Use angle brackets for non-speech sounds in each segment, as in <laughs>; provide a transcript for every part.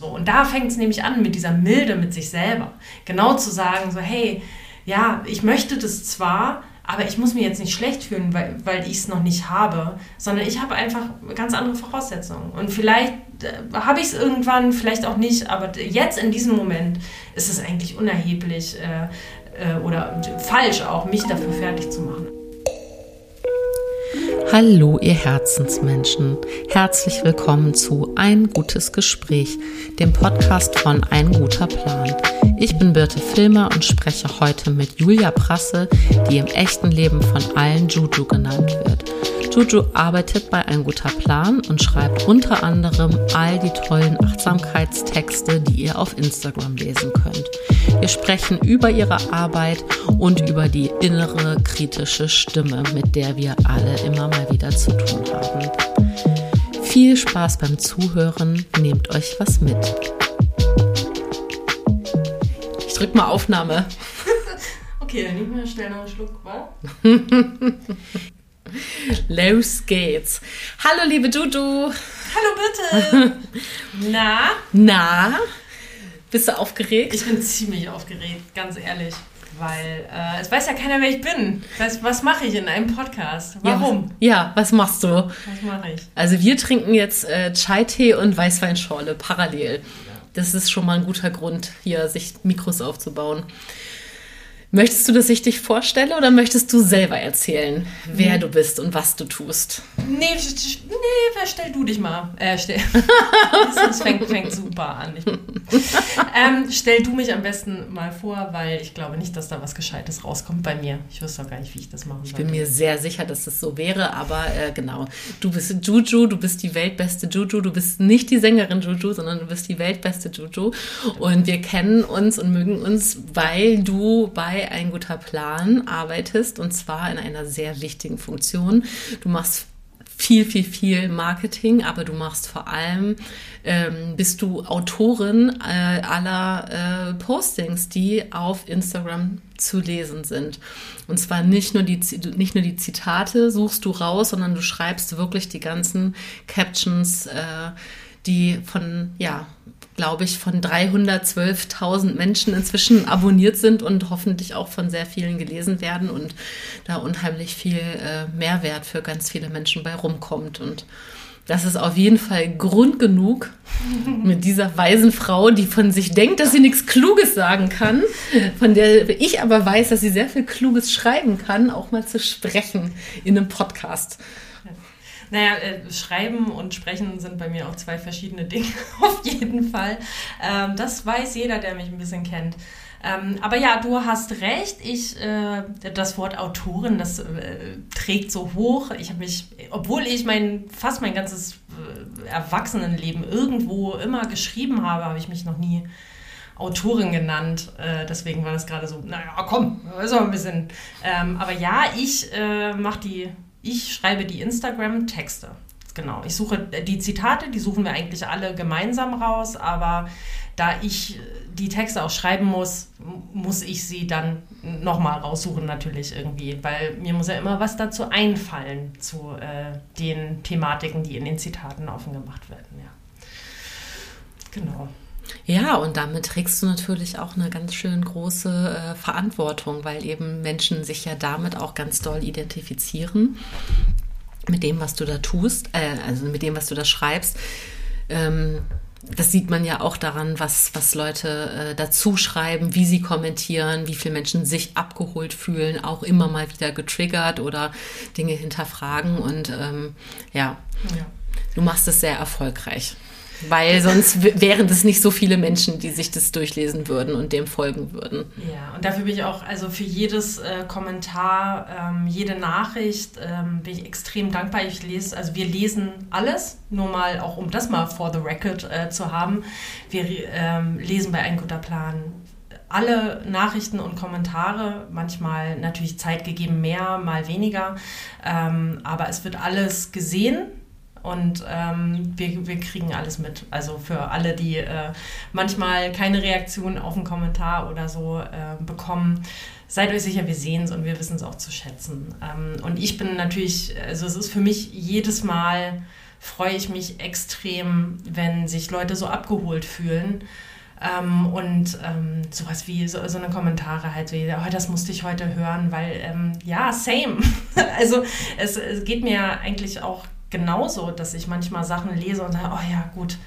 So, und da fängt es nämlich an mit dieser Milde mit sich selber. Genau zu sagen, so, hey, ja, ich möchte das zwar, aber ich muss mir jetzt nicht schlecht fühlen, weil, weil ich es noch nicht habe, sondern ich habe einfach ganz andere Voraussetzungen. Und vielleicht äh, habe ich es irgendwann, vielleicht auch nicht, aber jetzt in diesem Moment ist es eigentlich unerheblich äh, äh, oder falsch auch, mich dafür fertig zu machen. Hallo, ihr Herzensmenschen. Herzlich willkommen zu Ein gutes Gespräch, dem Podcast von Ein guter Plan. Ich bin Birte Filmer und spreche heute mit Julia Prasse, die im echten Leben von allen Juju genannt wird. Juju arbeitet bei Ein guter Plan und schreibt unter anderem all die tollen Achtsamkeitstexte, die ihr auf Instagram lesen könnt. Wir sprechen über ihre Arbeit und über die innere kritische Stimme, mit der wir alle immer mal wieder zu tun haben. Viel Spaß beim Zuhören, nehmt euch was mit. Drück mal Aufnahme. <laughs> okay, dann nehmen wir schnell noch einen Schluck, wa? <laughs> Los geht's. Hallo, liebe Dudu. Hallo, bitte. <laughs> Na? Na? Bist du aufgeregt? Ich bin ziemlich aufgeregt, ganz ehrlich. Weil äh, es weiß ja keiner, wer ich bin. Was, was mache ich in einem Podcast? Warum? Ja, ja was machst du? Was mache ich? Also wir trinken jetzt äh, Chai-Tee und Weißweinschorle parallel. Das ist schon mal ein guter Grund, hier sich Mikros aufzubauen. Möchtest du, dass ich dich vorstelle oder möchtest du selber erzählen, wer mhm. du bist und was du tust? Nee, nee stell du dich mal. Äh, stell. <laughs> das fängt, fängt super an. Ich, ähm, stell du mich am besten mal vor, weil ich glaube nicht, dass da was Gescheites rauskommt bei mir. Ich wüsste auch gar nicht, wie ich das machen soll. Ich bin mir sehr sicher, dass das so wäre, aber äh, genau. Du bist Juju, du bist die weltbeste Juju, du bist nicht die Sängerin Juju, sondern du bist die weltbeste Juju. Und wir kennen uns und mögen uns, weil du bei ein guter Plan arbeitest und zwar in einer sehr wichtigen Funktion. Du machst viel, viel, viel Marketing, aber du machst vor allem, ähm, bist du Autorin äh, aller äh, Postings, die auf Instagram zu lesen sind. Und zwar nicht nur, die, nicht nur die Zitate suchst du raus, sondern du schreibst wirklich die ganzen Captions, äh, die von, ja, glaube ich, von 312.000 Menschen inzwischen abonniert sind und hoffentlich auch von sehr vielen gelesen werden und da unheimlich viel äh, Mehrwert für ganz viele Menschen bei rumkommt. Und das ist auf jeden Fall Grund genug, mit dieser weisen Frau, die von sich denkt, dass sie nichts Kluges sagen kann, von der ich aber weiß, dass sie sehr viel Kluges schreiben kann, auch mal zu sprechen in einem Podcast. Naja, äh, Schreiben und Sprechen sind bei mir auch zwei verschiedene Dinge, <laughs> auf jeden Fall. Ähm, das weiß jeder, der mich ein bisschen kennt. Ähm, aber ja, du hast recht. Ich, äh, das Wort Autorin, das äh, trägt so hoch. Ich habe mich, obwohl ich mein, fast mein ganzes äh, Erwachsenenleben irgendwo immer geschrieben habe, habe ich mich noch nie Autorin genannt. Äh, deswegen war das gerade so, naja, komm, ist auch ein bisschen. Ähm, aber ja, ich äh, mache die ich schreibe die Instagram-Texte. Genau. Ich suche die Zitate, die suchen wir eigentlich alle gemeinsam raus, aber da ich die Texte auch schreiben muss, muss ich sie dann nochmal raussuchen natürlich irgendwie, weil mir muss ja immer was dazu einfallen zu äh, den Thematiken, die in den Zitaten offen gemacht werden. Ja. Genau. Ja, und damit trägst du natürlich auch eine ganz schön große äh, Verantwortung, weil eben Menschen sich ja damit auch ganz doll identifizieren mit dem, was du da tust, äh, also mit dem, was du da schreibst. Ähm, das sieht man ja auch daran, was, was Leute äh, dazu schreiben, wie sie kommentieren, wie viele Menschen sich abgeholt fühlen, auch immer mal wieder getriggert oder Dinge hinterfragen. Und ähm, ja, ja, du machst es sehr erfolgreich. Weil sonst wären das nicht so viele Menschen, die sich das durchlesen würden und dem folgen würden. Ja, und dafür bin ich auch, also für jedes äh, Kommentar, ähm, jede Nachricht ähm, bin ich extrem dankbar. Ich lese, also wir lesen alles, nur mal auch um das mal for the record äh, zu haben. Wir ähm, lesen bei Ein guter Plan alle Nachrichten und Kommentare, manchmal natürlich Zeit gegeben mehr, mal weniger, ähm, aber es wird alles gesehen und ähm, wir, wir kriegen alles mit. Also für alle, die äh, manchmal keine Reaktion auf einen Kommentar oder so äh, bekommen, seid euch sicher, wir sehen es und wir wissen es auch zu schätzen. Ähm, und ich bin natürlich, also es ist für mich jedes Mal freue ich mich extrem, wenn sich Leute so abgeholt fühlen. Ähm, und ähm, sowas wie so, so eine Kommentare halt wie, oh, das musste ich heute hören, weil ähm, ja, same. <laughs> also es, es geht mir eigentlich auch genauso, dass ich manchmal Sachen lese und sage, oh ja, gut,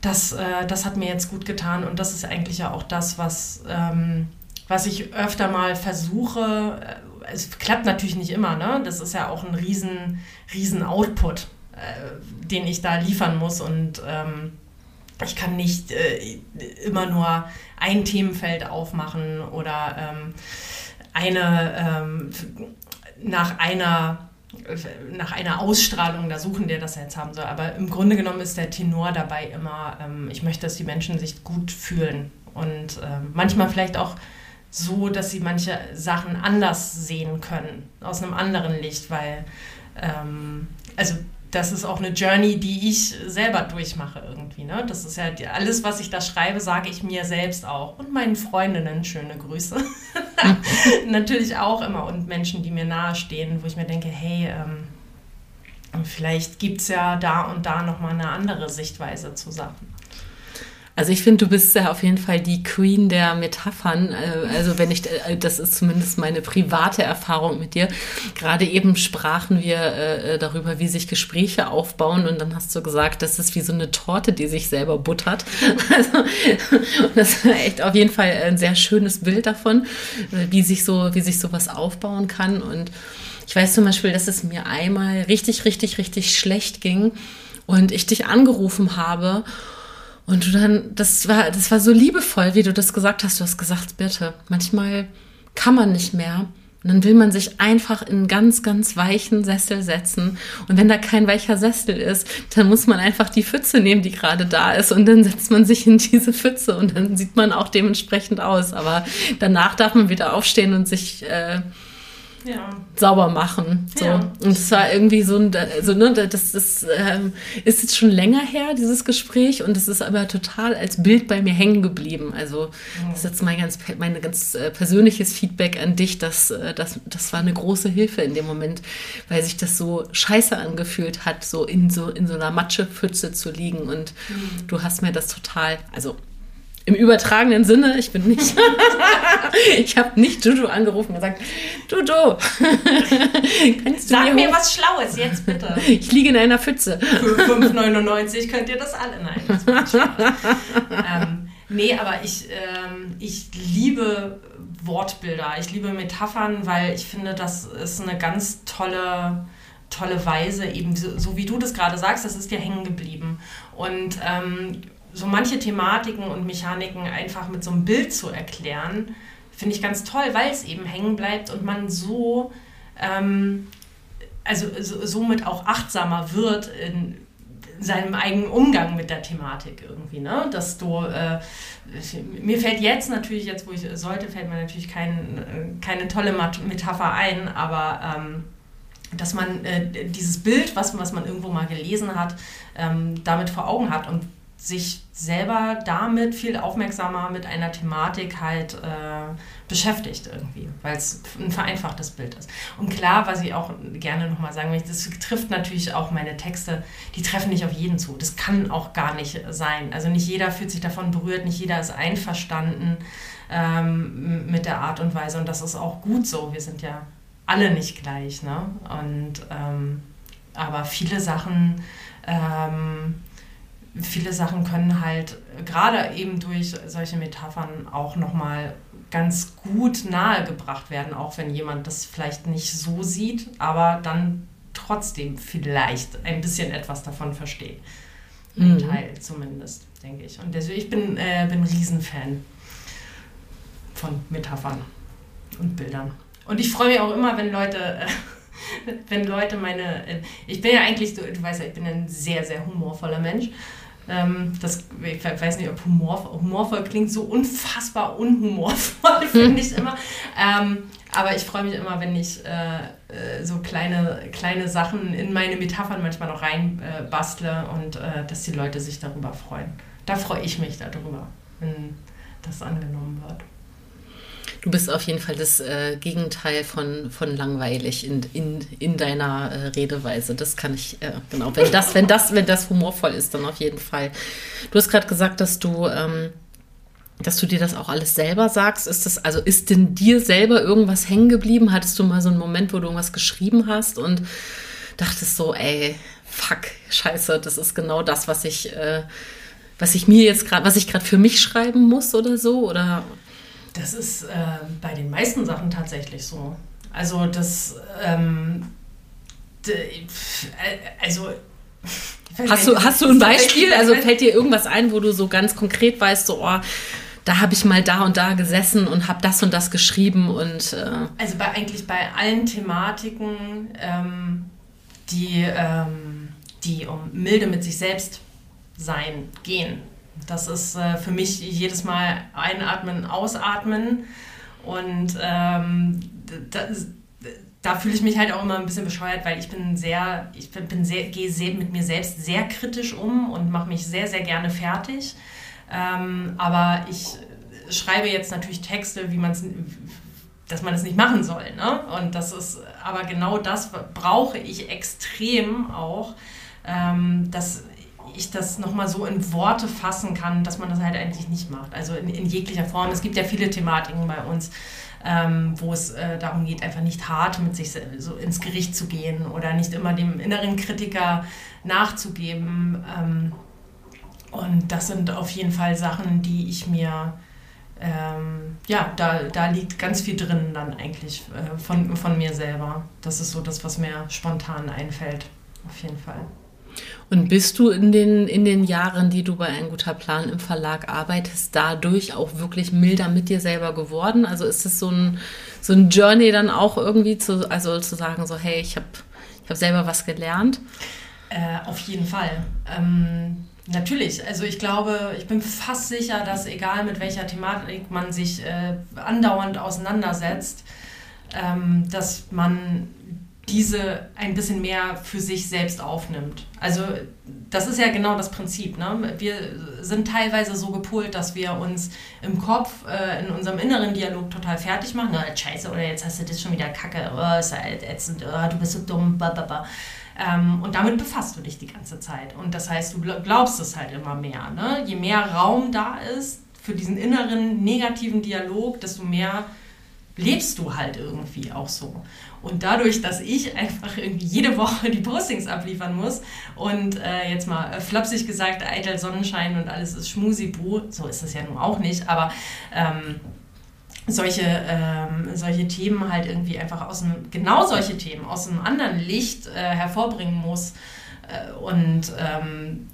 das, äh, das hat mir jetzt gut getan. Und das ist eigentlich ja auch das, was, ähm, was ich öfter mal versuche. Äh, es klappt natürlich nicht immer, ne? Das ist ja auch ein riesen, riesen Output, äh, den ich da liefern muss. Und ähm, ich kann nicht äh, immer nur ein Themenfeld aufmachen oder ähm, eine ähm, nach einer nach einer Ausstrahlung da suchen, der das jetzt haben soll. Aber im Grunde genommen ist der Tenor dabei immer, ähm, ich möchte, dass die Menschen sich gut fühlen und ähm, manchmal vielleicht auch so, dass sie manche Sachen anders sehen können, aus einem anderen Licht, weil ähm, also das ist auch eine Journey, die ich selber durchmache irgendwie. Ne? Das ist ja alles, was ich da schreibe, sage ich mir selbst auch. Und meinen Freundinnen schöne Grüße. <laughs> Natürlich auch immer. Und Menschen, die mir nahestehen, wo ich mir denke, hey, ähm, vielleicht gibt es ja da und da nochmal eine andere Sichtweise zu Sachen. Also ich finde, du bist ja auf jeden Fall die Queen der Metaphern. Äh, also wenn ich, äh, das ist zumindest meine private Erfahrung mit dir. Gerade eben sprachen wir äh, darüber, wie sich Gespräche aufbauen und dann hast du gesagt, das ist wie so eine Torte, die sich selber buttert. <laughs> Also, das ist echt auf jeden Fall ein sehr schönes Bild davon, wie sich so, wie sich sowas aufbauen kann. Und ich weiß zum Beispiel, dass es mir einmal richtig, richtig, richtig schlecht ging und ich dich angerufen habe und du dann, das war, das war so liebevoll, wie du das gesagt hast. Du hast gesagt, bitte, manchmal kann man nicht mehr. Und dann will man sich einfach in einen ganz, ganz weichen Sessel setzen. Und wenn da kein weicher Sessel ist, dann muss man einfach die Pfütze nehmen, die gerade da ist. Und dann setzt man sich in diese Pfütze und dann sieht man auch dementsprechend aus. Aber danach darf man wieder aufstehen und sich äh, ja. sauber machen. So. Ja. Und es war irgendwie so ein, also, ne, das, das ähm, ist jetzt schon länger her, dieses Gespräch, und es ist aber total als Bild bei mir hängen geblieben. Also, das ist jetzt mein ganz, mein ganz äh, persönliches Feedback an dich, dass, äh, das, das war eine große Hilfe in dem Moment, weil sich das so scheiße angefühlt hat, so in so, in so einer Matschepfütze zu liegen. Und mhm. du hast mir das total, also im übertragenen Sinne, ich bin nicht, <laughs> ich habe nicht Juju angerufen und gesagt, Juju, <laughs> kannst du Sag mir, mir was Schlaues, jetzt bitte. Ich liege in einer Pfütze. Für 5,99 könnt ihr das alle, nein. Das ähm, nee, aber ich, ähm, ich liebe Wortbilder, ich liebe Metaphern, weil ich finde, das ist eine ganz tolle tolle Weise, eben so, so, wie du das gerade sagst, das ist dir hängen geblieben. Und ähm, so manche Thematiken und Mechaniken einfach mit so einem Bild zu erklären, finde ich ganz toll, weil es eben hängen bleibt und man so, ähm, also so, somit auch achtsamer wird in seinem eigenen Umgang mit der Thematik irgendwie, ne? Dass du, äh, mir fällt jetzt natürlich, jetzt wo ich sollte, fällt mir natürlich kein, keine tolle Metapher ein, aber ähm, dass man äh, dieses Bild, was, was man irgendwo mal gelesen hat, ähm, damit vor Augen hat und sich selber damit viel aufmerksamer mit einer Thematik halt äh, beschäftigt irgendwie, weil es ein vereinfachtes Bild ist. Und klar, was ich auch gerne nochmal sagen möchte, das trifft natürlich auch meine Texte, die treffen nicht auf jeden zu. Das kann auch gar nicht sein. Also nicht jeder fühlt sich davon berührt, nicht jeder ist einverstanden ähm, mit der Art und Weise und das ist auch gut so. Wir sind ja alle nicht gleich, ne? Und ähm, aber viele Sachen ähm, viele Sachen können halt gerade eben durch solche Metaphern auch nochmal ganz gut nahegebracht werden, auch wenn jemand das vielleicht nicht so sieht, aber dann trotzdem vielleicht ein bisschen etwas davon versteht. Ein mhm. Teil zumindest, denke ich. Und deswegen, ich bin, äh, bin ein Riesenfan von Metaphern und Bildern. Und ich freue mich auch immer, wenn Leute, äh, <laughs> wenn Leute meine, äh, ich bin ja eigentlich, du, du weißt ja, ich bin ein sehr, sehr humorvoller Mensch. Ähm, das, ich weiß nicht, ob humor, humorvoll klingt, so unfassbar unhumorvoll, <laughs> finde ich immer. Ähm, aber ich freue mich immer, wenn ich äh, äh, so kleine, kleine Sachen in meine Metaphern manchmal noch rein äh, und äh, dass die Leute sich darüber freuen. Da freue ich mich darüber, wenn das angenommen wird. Du bist auf jeden Fall das äh, Gegenteil von, von langweilig in, in, in deiner äh, Redeweise. Das kann ich, äh, genau. Wenn das, wenn das, wenn das humorvoll ist, dann auf jeden Fall. Du hast gerade gesagt, dass du, ähm, dass du dir das auch alles selber sagst. Ist das, also ist in dir selber irgendwas hängen geblieben? Hattest du mal so einen Moment, wo du irgendwas geschrieben hast und dachtest so, ey, fuck, scheiße, das ist genau das, was ich, äh, was ich mir jetzt gerade, was ich gerade für mich schreiben muss oder so? Oder? Das ist äh, bei den meisten Sachen tatsächlich so. Also das, ähm, also Hast du, hast du ein Beispiel? Also fällt dir irgendwas ein, wo du so ganz konkret weißt, so, oh, da habe ich mal da und da gesessen und habe das und das geschrieben und. Äh also bei eigentlich bei allen Thematiken, ähm, die, ähm, die um Milde mit sich selbst sein gehen. Das ist äh, für mich jedes Mal einatmen, ausatmen und ähm, das, da fühle ich mich halt auch immer ein bisschen bescheuert, weil ich bin sehr, ich bin, bin sehr, gehe sehr, mit mir selbst sehr kritisch um und mache mich sehr, sehr gerne fertig. Ähm, aber ich schreibe jetzt natürlich Texte, wie man es dass man es nicht machen soll. Ne? Und das ist, aber genau das brauche ich extrem auch, ähm, dass ich das nochmal so in Worte fassen kann, dass man das halt eigentlich nicht macht. Also in, in jeglicher Form. Es gibt ja viele Thematiken bei uns ähm, wo es äh, darum geht, einfach nicht hart mit sich so ins Gericht zu gehen oder nicht immer dem inneren Kritiker nachzugeben. Ähm, und das sind auf jeden Fall Sachen, die ich mir, ähm, ja, da, da liegt ganz viel drin dann eigentlich äh, von, von mir selber. Das ist so das, was mir spontan einfällt, auf jeden Fall. Und bist du in den, in den Jahren, die du bei Ein guter Plan im Verlag arbeitest, dadurch auch wirklich milder mit dir selber geworden? Also ist es so ein, so ein Journey dann auch irgendwie zu, also zu sagen, so, hey, ich habe ich hab selber was gelernt? Äh, auf jeden Fall. Ähm, natürlich. Also ich glaube, ich bin fast sicher, dass egal mit welcher Thematik man sich äh, andauernd auseinandersetzt, ähm, dass man diese ein bisschen mehr für sich selbst aufnimmt. Also das ist ja genau das Prinzip. Ne? Wir sind teilweise so gepolt, dass wir uns im Kopf, äh, in unserem inneren Dialog total fertig machen. Oh, Scheiße, oder jetzt hast du das schon wieder Kacke, oh, ist halt ätzend, oh, du bist so dumm, blablabla. Ähm, und damit befasst du dich die ganze Zeit. Und das heißt, du glaubst es halt immer mehr. Ne? Je mehr Raum da ist für diesen inneren negativen Dialog, desto mehr lebst du halt irgendwie auch so. Und dadurch, dass ich einfach irgendwie jede Woche die Postings abliefern muss und äh, jetzt mal äh, flapsig gesagt, eitel Sonnenschein und alles ist Schmusibu, so ist es ja nun auch nicht, aber ähm, solche, ähm, solche Themen halt irgendwie einfach aus einem, genau solche Themen aus einem anderen Licht äh, hervorbringen muss. Äh, und ähm,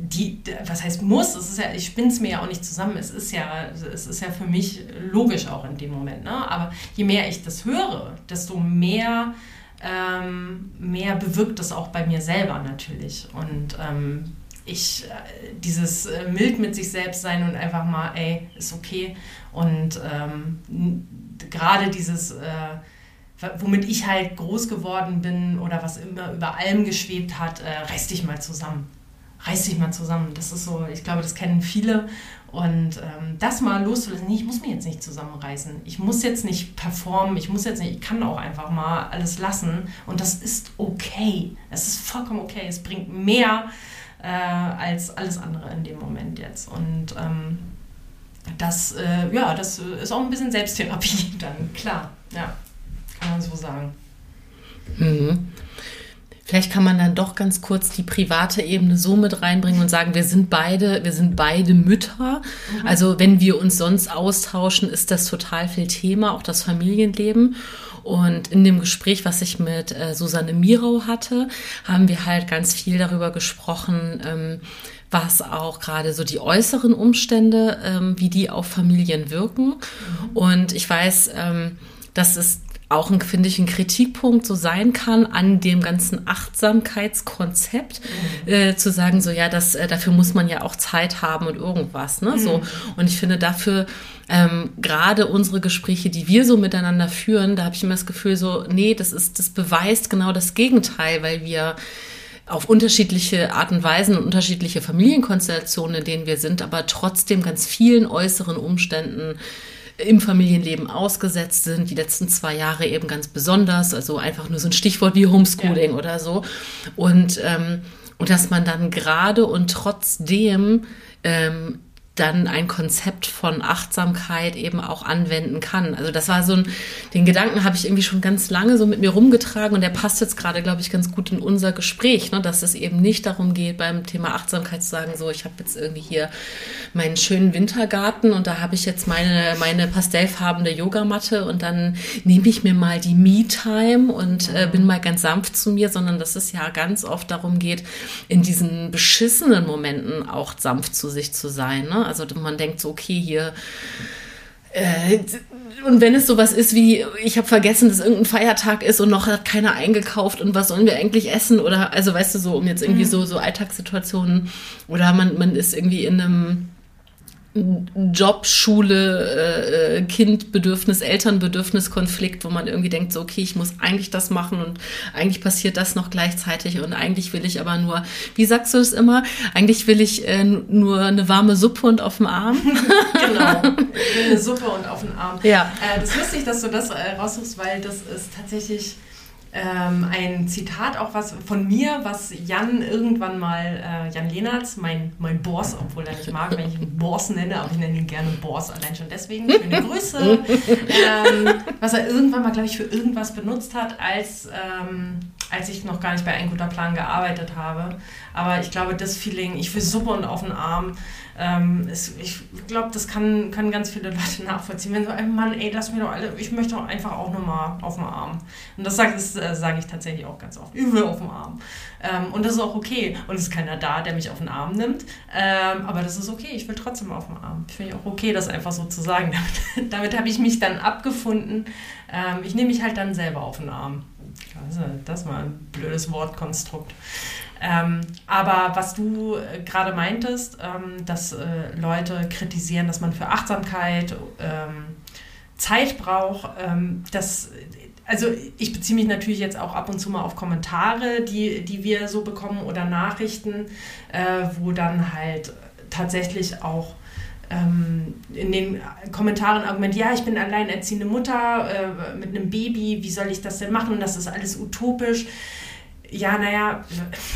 die, was heißt muss, es ist ja, ich spinne es mir ja auch nicht zusammen, es ist ja, es ist ja für mich logisch auch in dem Moment. Ne? Aber je mehr ich das höre, desto mehr, ähm, mehr bewirkt es auch bei mir selber natürlich. Und ähm, ich, äh, dieses äh, mild mit sich selbst sein und einfach mal, ey, ist okay. Und ähm, gerade dieses, äh, womit ich halt groß geworden bin oder was immer über allem geschwebt hat, äh, reiß dich mal zusammen reiß dich mal zusammen. Das ist so, ich glaube, das kennen viele. Und ähm, das mal loszulassen, ich muss mich jetzt nicht zusammenreißen. Ich muss jetzt nicht performen, ich muss jetzt nicht, ich kann auch einfach mal alles lassen. Und das ist okay. Es ist vollkommen okay. Es bringt mehr äh, als alles andere in dem Moment jetzt. Und ähm, das, äh, ja, das ist auch ein bisschen Selbsttherapie <laughs> dann, klar. Ja, kann man so sagen. Mhm. Vielleicht kann man dann doch ganz kurz die private Ebene so mit reinbringen und sagen, wir sind beide, wir sind beide Mütter. Mhm. Also wenn wir uns sonst austauschen, ist das total viel Thema, auch das Familienleben. Und in dem Gespräch, was ich mit äh, Susanne Mirau hatte, haben wir halt ganz viel darüber gesprochen, ähm, was auch gerade so die äußeren Umstände, ähm, wie die auf Familien wirken. Mhm. Und ich weiß, ähm, dass es auch, ein, finde ich, ein Kritikpunkt so sein kann an dem ganzen Achtsamkeitskonzept, mhm. äh, zu sagen, so ja, das, äh, dafür muss man ja auch Zeit haben und irgendwas. Ne? Mhm. So. Und ich finde dafür, ähm, gerade unsere Gespräche, die wir so miteinander führen, da habe ich immer das Gefühl, so, nee, das ist, das beweist genau das Gegenteil, weil wir auf unterschiedliche Art und Weisen und unterschiedliche Familienkonstellationen, in denen wir sind, aber trotzdem ganz vielen äußeren Umständen im Familienleben ausgesetzt sind, die letzten zwei Jahre eben ganz besonders, also einfach nur so ein Stichwort wie Homeschooling ja. oder so. Und, ähm, und dass man dann gerade und trotzdem ähm, dann ein Konzept von Achtsamkeit eben auch anwenden kann. Also das war so ein, den Gedanken habe ich irgendwie schon ganz lange so mit mir rumgetragen und der passt jetzt gerade, glaube ich, ganz gut in unser Gespräch, ne? dass es eben nicht darum geht, beim Thema Achtsamkeit zu sagen, so, ich habe jetzt irgendwie hier meinen schönen Wintergarten und da habe ich jetzt meine, meine pastellfarbene Yogamatte und dann nehme ich mir mal die Me-Time und äh, bin mal ganz sanft zu mir, sondern dass es ja ganz oft darum geht, in diesen beschissenen Momenten auch sanft zu sich zu sein. Ne? Also man denkt so, okay, hier. Äh, und wenn es sowas ist wie, ich habe vergessen, dass irgendein Feiertag ist und noch hat keiner eingekauft und was sollen wir eigentlich essen? Oder also weißt du so, um jetzt irgendwie mhm. so, so Alltagssituationen oder man, man ist irgendwie in einem Job, Schule, äh, Kindbedürfnis, Elternbedürfnis-Konflikt, wo man irgendwie denkt, so, okay, ich muss eigentlich das machen und eigentlich passiert das noch gleichzeitig und eigentlich will ich aber nur, wie sagst du es immer, eigentlich will ich äh, nur eine warme Suppe und auf dem Arm. <laughs> genau, eine Suppe und auf dem Arm. Ja. Äh, das ist lustig, dass du das äh, raussuchst, weil das ist tatsächlich ähm, ein Zitat auch was von mir, was Jan irgendwann mal, äh, Jan Lehnertz, mein, mein Boss, obwohl er nicht mag, wenn ich ihn Boss nenne, aber ich nenne ihn gerne Boss, allein schon deswegen, schöne Grüße, ähm, was er irgendwann mal, glaube ich, für irgendwas benutzt hat, als, ähm, als ich noch gar nicht bei Ein guter Plan gearbeitet habe. Aber ich glaube, das Feeling, ich will Suppe und auf den Arm, ähm, es, ich glaube, das kann, können ganz viele Leute <laughs> nachvollziehen. Wenn so, ey Mann, ey, lass mir doch alle, ich möchte doch einfach auch nochmal auf dem Arm. Und das sage äh, sag ich tatsächlich auch ganz oft. Will auf dem Arm. Ähm, und das ist auch okay. Und es ist keiner da, der mich auf den Arm nimmt. Ähm, aber das ist okay. Ich will trotzdem auf dem Arm. Ich finde auch okay, das einfach so zu sagen. <laughs> Damit, damit habe ich mich dann abgefunden. Ähm, ich nehme mich halt dann selber auf den Arm. Also, das ist mal ein blödes Wortkonstrukt. Ähm, aber was du äh, gerade meintest, ähm, dass äh, Leute kritisieren, dass man für Achtsamkeit ähm, Zeit braucht, ähm, das, also ich beziehe mich natürlich jetzt auch ab und zu mal auf Kommentare, die, die wir so bekommen oder Nachrichten, äh, wo dann halt tatsächlich auch ähm, in den Kommentaren argumentiert, ja, ich bin alleinerziehende Mutter äh, mit einem Baby, wie soll ich das denn machen? Das ist alles utopisch. Ja, naja,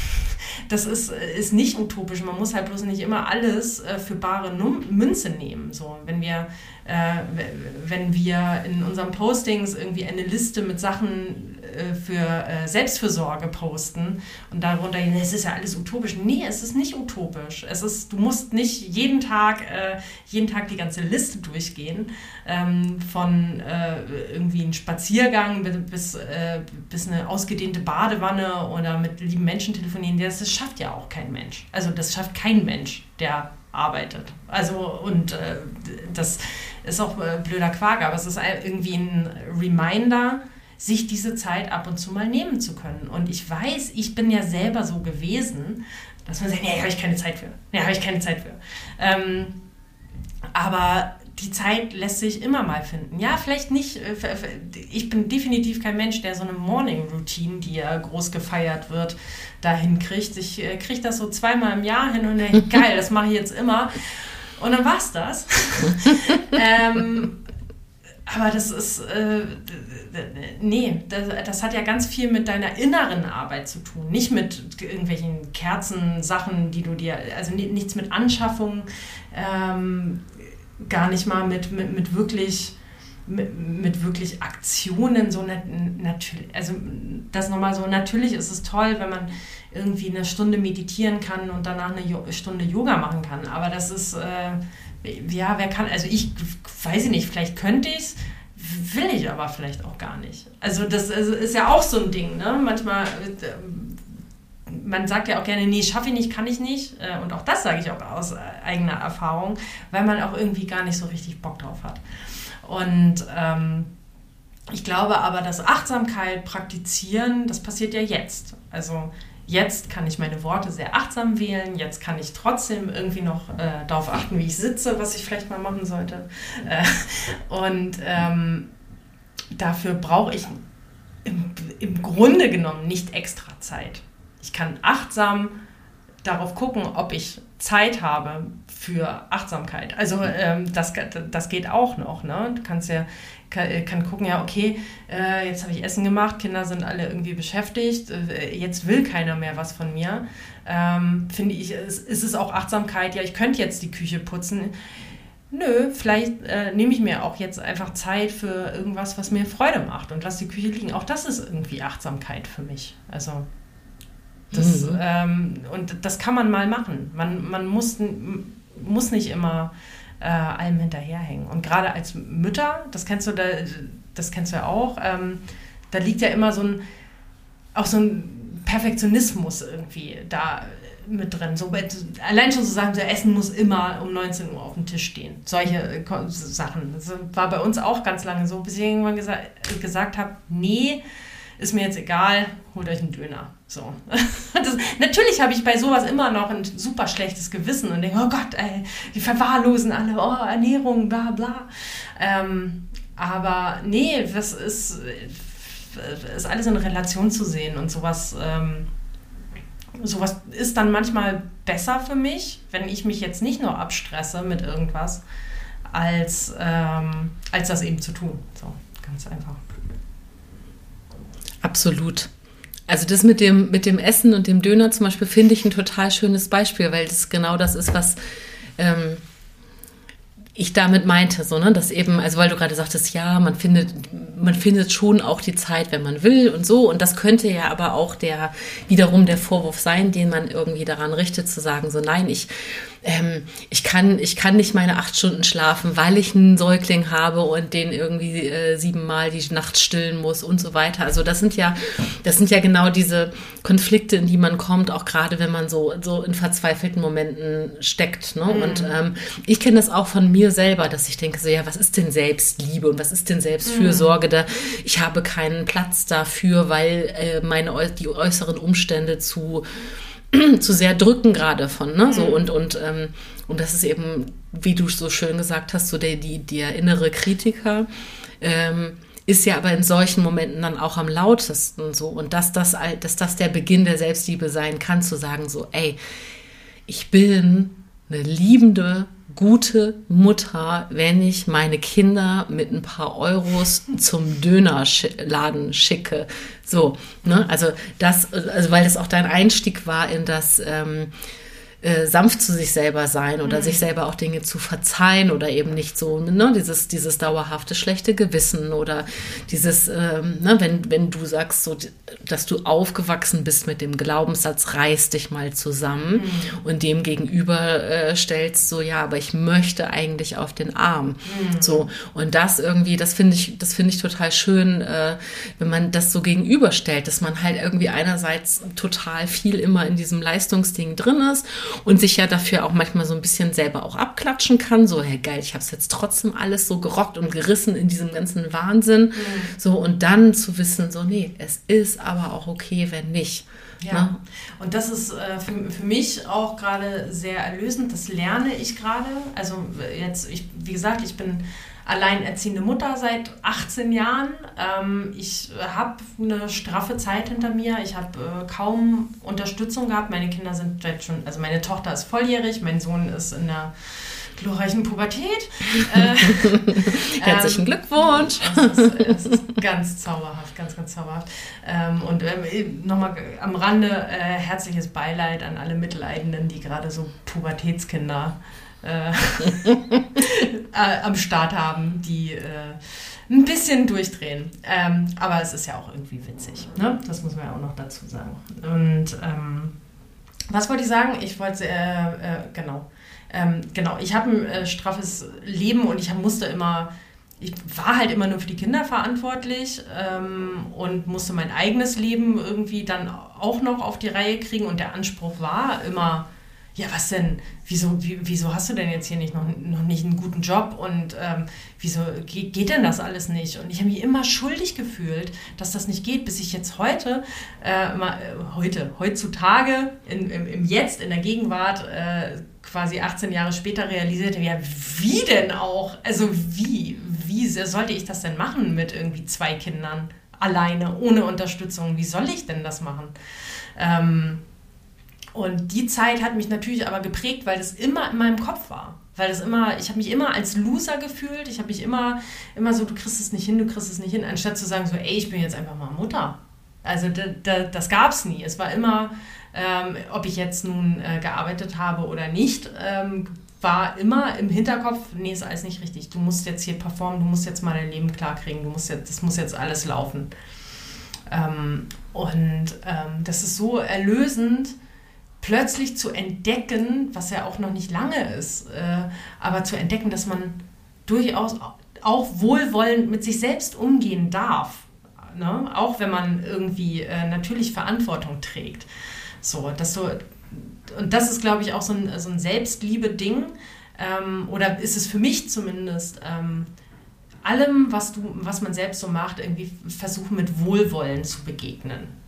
<laughs> das ist, ist nicht utopisch. Man muss halt bloß nicht immer alles äh, für bare Münze nehmen. So, wenn wir äh, wenn wir in unseren Postings irgendwie eine Liste mit Sachen für äh, Selbstfürsorge posten und darunter, es ist ja alles utopisch. Nee, es ist nicht utopisch. Es ist, du musst nicht jeden Tag, äh, jeden Tag die ganze Liste durchgehen, ähm, von äh, irgendwie einem Spaziergang bis, äh, bis eine ausgedehnte Badewanne oder mit lieben Menschen telefonieren. Das, das schafft ja auch kein Mensch. Also das schafft kein Mensch, der arbeitet. Also und äh, das ist auch äh, blöder Quark, aber es ist irgendwie ein Reminder, sich diese Zeit ab und zu mal nehmen zu können. Und ich weiß, ich bin ja selber so gewesen, dass man sagt, nee, habe ich keine Zeit für. Nee, habe ich keine Zeit für. Ähm, aber die Zeit lässt sich immer mal finden. Ja, vielleicht nicht. Äh, ich bin definitiv kein Mensch, der so eine Morning Routine, die ja groß gefeiert wird, dahin kriegt. Ich äh, kriege das so zweimal im Jahr hin und denke, geil, das mache ich jetzt immer. Und dann war es das. <laughs> ähm, aber das ist, äh, nee, das, das, hat ja ganz viel mit deiner inneren Arbeit zu tun. Nicht mit irgendwelchen Kerzensachen, die du dir, also nichts mit Anschaffung, ähm, gar nicht mal mit, mit, mit wirklich mit, mit, wirklich Aktionen so nat natürlich, also das nochmal so, natürlich ist es toll, wenn man irgendwie eine Stunde meditieren kann und danach eine jo Stunde Yoga machen kann, aber das ist, äh, ja, wer kann, also ich weiß ich nicht, vielleicht könnte ich es, will ich aber vielleicht auch gar nicht. Also das ist ja auch so ein Ding, ne? Manchmal, äh, man sagt ja auch gerne, nee, schaffe ich nicht, kann ich nicht. Äh, und auch das sage ich auch aus eigener Erfahrung, weil man auch irgendwie gar nicht so richtig Bock drauf hat. Und ähm, ich glaube aber, dass Achtsamkeit praktizieren, das passiert ja jetzt. Also Jetzt kann ich meine Worte sehr achtsam wählen. Jetzt kann ich trotzdem irgendwie noch äh, darauf achten, wie ich sitze, was ich vielleicht mal machen sollte. Äh, und ähm, dafür brauche ich im, im Grunde genommen nicht extra Zeit. Ich kann achtsam darauf gucken, ob ich Zeit habe für Achtsamkeit. Also ähm, das, das geht auch noch. Ne? Du kannst ja kann, kann gucken, ja, okay, äh, jetzt habe ich Essen gemacht, Kinder sind alle irgendwie beschäftigt, äh, jetzt will keiner mehr was von mir. Ähm, finde ich, ist, ist es auch Achtsamkeit, ja, ich könnte jetzt die Küche putzen. Nö, vielleicht äh, nehme ich mir auch jetzt einfach Zeit für irgendwas, was mir Freude macht und lass die Küche liegen. Auch das ist irgendwie Achtsamkeit für mich. Also das, mhm. ähm, und das kann man mal machen. Man, man muss, muss nicht immer äh, allem hinterherhängen. Und gerade als Mütter, das kennst du, da, das kennst du ja auch, ähm, da liegt ja immer so ein, auch so ein Perfektionismus irgendwie da mit drin. So, allein schon zu sagen, der Essen muss immer um 19 Uhr auf dem Tisch stehen. Solche äh, Sachen. Das war bei uns auch ganz lange so, bis ich irgendwann gesa gesagt habe, nee, ist mir jetzt egal, holt euch einen Döner. So. <laughs> Das, natürlich habe ich bei sowas immer noch ein super schlechtes Gewissen und denke, oh Gott, ey, die verwahrlosen alle, oh, Ernährung, bla bla. Ähm, aber nee, das ist, ist alles in Relation zu sehen und sowas, ähm, sowas ist dann manchmal besser für mich, wenn ich mich jetzt nicht nur abstresse mit irgendwas, als, ähm, als das eben zu tun. So, ganz einfach. Absolut. Also das mit dem, mit dem Essen und dem Döner zum Beispiel finde ich ein total schönes Beispiel, weil das genau das ist, was ähm, ich damit meinte, so, ne, dass eben, also weil du gerade sagtest, ja, man findet, man findet schon auch die Zeit, wenn man will und so. Und das könnte ja aber auch der, wiederum der Vorwurf sein, den man irgendwie daran richtet, zu sagen, so, nein, ich, ähm, ich, kann, ich kann nicht meine acht Stunden schlafen, weil ich einen Säugling habe und den irgendwie äh, siebenmal die Nacht stillen muss und so weiter. Also das sind ja, das sind ja genau diese Konflikte, in die man kommt, auch gerade wenn man so, so in verzweifelten Momenten steckt. Ne? Mhm. Und ähm, ich kenne das auch von mir selber, dass ich denke so, ja, was ist denn Selbstliebe und was ist denn Selbstfürsorge? Mhm. Da, ich habe keinen Platz dafür, weil äh, meine, die äußeren Umstände zu <clears throat> zu sehr drücken gerade von, ne? So mhm. und, und, ähm, und das ist eben, wie du so schön gesagt hast, so der, die, der innere Kritiker. Ähm, ist ja aber in solchen Momenten dann auch am lautesten so. Und dass das, dass das der Beginn der Selbstliebe sein kann, zu sagen so, ey, ich bin eine liebende, gute Mutter, wenn ich meine Kinder mit ein paar Euros zum Dönerladen schicke. So, ne? Also das, also weil das auch dein Einstieg war in das ähm, äh, sanft zu sich selber sein oder mhm. sich selber auch Dinge zu verzeihen oder eben nicht so, ne, dieses, dieses dauerhafte schlechte Gewissen oder dieses, ähm, ne, wenn, wenn du sagst, so, dass du aufgewachsen bist mit dem Glaubenssatz, reiß dich mal zusammen mhm. und dem gegenüber äh, stellst, so, ja, aber ich möchte eigentlich auf den Arm. Mhm. So, und das irgendwie, das finde ich, das finde ich total schön, äh, wenn man das so gegenüberstellt, dass man halt irgendwie einerseits total viel immer in diesem Leistungsding drin ist und sich ja dafür auch manchmal so ein bisschen selber auch abklatschen kann. So, hey geil, ich habe es jetzt trotzdem alles so gerockt und gerissen in diesem ganzen Wahnsinn. Mhm. So, und dann zu wissen, so, nee, es ist aber auch okay, wenn nicht. Ja, ne? und das ist äh, für, für mich auch gerade sehr erlösend. Das lerne ich gerade. Also jetzt, ich, wie gesagt, ich bin alleinerziehende Mutter seit 18 Jahren. Ähm, ich habe eine straffe Zeit hinter mir. Ich habe äh, kaum Unterstützung gehabt. Meine Kinder sind jetzt schon, also meine Tochter ist volljährig, mein Sohn ist in der glorreichen Pubertät. <laughs> Äh, <laughs> Herzlichen ähm, Glückwunsch. Es ist, es ist, ganz zauberhaft, ganz, ganz zauberhaft. Ähm, und ähm, nochmal am Rande äh, herzliches Beileid an alle Mitleidenden, die gerade so Pubertätskinder äh, <laughs> äh, am Start haben, die äh, ein bisschen durchdrehen. Ähm, aber es ist ja auch irgendwie witzig. Ne? Das muss man ja auch noch dazu sagen. Und ähm, was wollte ich sagen? Ich wollte, äh, äh, genau. Ähm, genau, ich habe ein äh, straffes Leben und ich musste immer, ich war halt immer nur für die Kinder verantwortlich ähm, und musste mein eigenes Leben irgendwie dann auch noch auf die Reihe kriegen und der Anspruch war immer, ja, was denn? Wieso, wie, wieso hast du denn jetzt hier nicht noch, noch nicht einen guten Job und ähm, wieso geht, geht denn das alles nicht? Und ich habe mich immer schuldig gefühlt, dass das nicht geht, bis ich jetzt heute, äh, mal, äh, heute, heutzutage, in, im, im Jetzt, in der Gegenwart, äh, quasi 18 Jahre später realisierte, ja, wie denn auch? Also wie, wie sollte ich das denn machen mit irgendwie zwei Kindern alleine, ohne Unterstützung? Wie soll ich denn das machen? Ähm, und die Zeit hat mich natürlich aber geprägt, weil das immer in meinem Kopf war. Weil das immer, ich habe mich immer als Loser gefühlt. Ich habe mich immer, immer so, du kriegst es nicht hin, du kriegst es nicht hin, anstatt zu sagen, so, ey, ich bin jetzt einfach mal Mutter. Also da, da, das gab es nie. Es war immer, ähm, ob ich jetzt nun äh, gearbeitet habe oder nicht, ähm, war immer im Hinterkopf, nee, ist alles nicht richtig. Du musst jetzt hier performen, du musst jetzt mal dein Leben klarkriegen, du musst jetzt, das muss jetzt alles laufen. Ähm, und ähm, das ist so erlösend, plötzlich zu entdecken, was ja auch noch nicht lange ist, äh, aber zu entdecken, dass man durchaus auch wohlwollend mit sich selbst umgehen darf. Ne? Auch wenn man irgendwie äh, natürlich Verantwortung trägt. So, dass so, und das ist, glaube ich, auch so ein, so ein Selbstliebe-Ding. Ähm, oder ist es für mich zumindest, ähm, allem, was, du, was man selbst so macht, irgendwie versuchen mit Wohlwollen zu begegnen.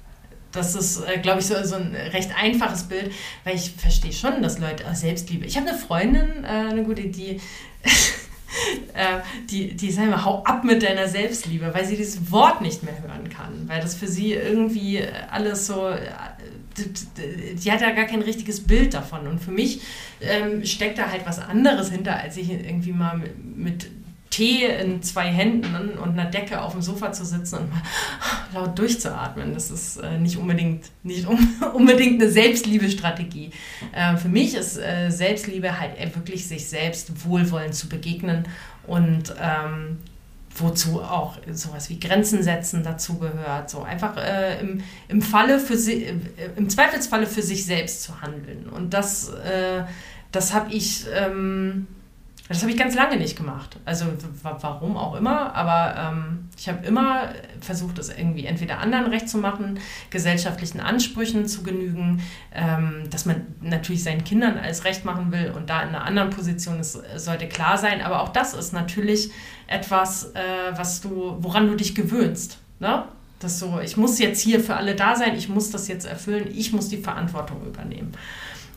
Das ist, äh, glaube ich, so, so ein recht einfaches Bild, weil ich verstehe schon, dass Leute Selbstliebe. Ich habe eine Freundin, äh, eine gute, die, <laughs> äh, die, die sagt immer, hau ab mit deiner Selbstliebe, weil sie dieses Wort nicht mehr hören kann, weil das für sie irgendwie alles so, äh, die hat ja gar kein richtiges Bild davon. Und für mich ähm, steckt da halt was anderes hinter, als ich irgendwie mal mit, mit Tee in zwei Händen und einer Decke auf dem Sofa zu sitzen und mal <laughs> laut durchzuatmen. Das ist äh, nicht unbedingt, nicht <laughs> unbedingt eine Selbstliebestrategie. Äh, für mich ist äh, Selbstliebe halt wirklich sich selbst wohlwollend zu begegnen und ähm, wozu auch sowas wie Grenzen setzen dazu gehört. So einfach äh, im, im Falle für si äh, im Zweifelsfalle für sich selbst zu handeln. Und das, äh, das habe ich. Ähm, das habe ich ganz lange nicht gemacht. Also warum auch immer, aber ähm, ich habe immer versucht, es irgendwie entweder anderen recht zu machen, gesellschaftlichen Ansprüchen zu genügen, ähm, dass man natürlich seinen Kindern alles recht machen will und da in einer anderen Position ist, sollte klar sein. Aber auch das ist natürlich etwas, äh, was du, woran du dich gewöhnst. Ne? Das so, ich muss jetzt hier für alle da sein, ich muss das jetzt erfüllen, ich muss die Verantwortung übernehmen.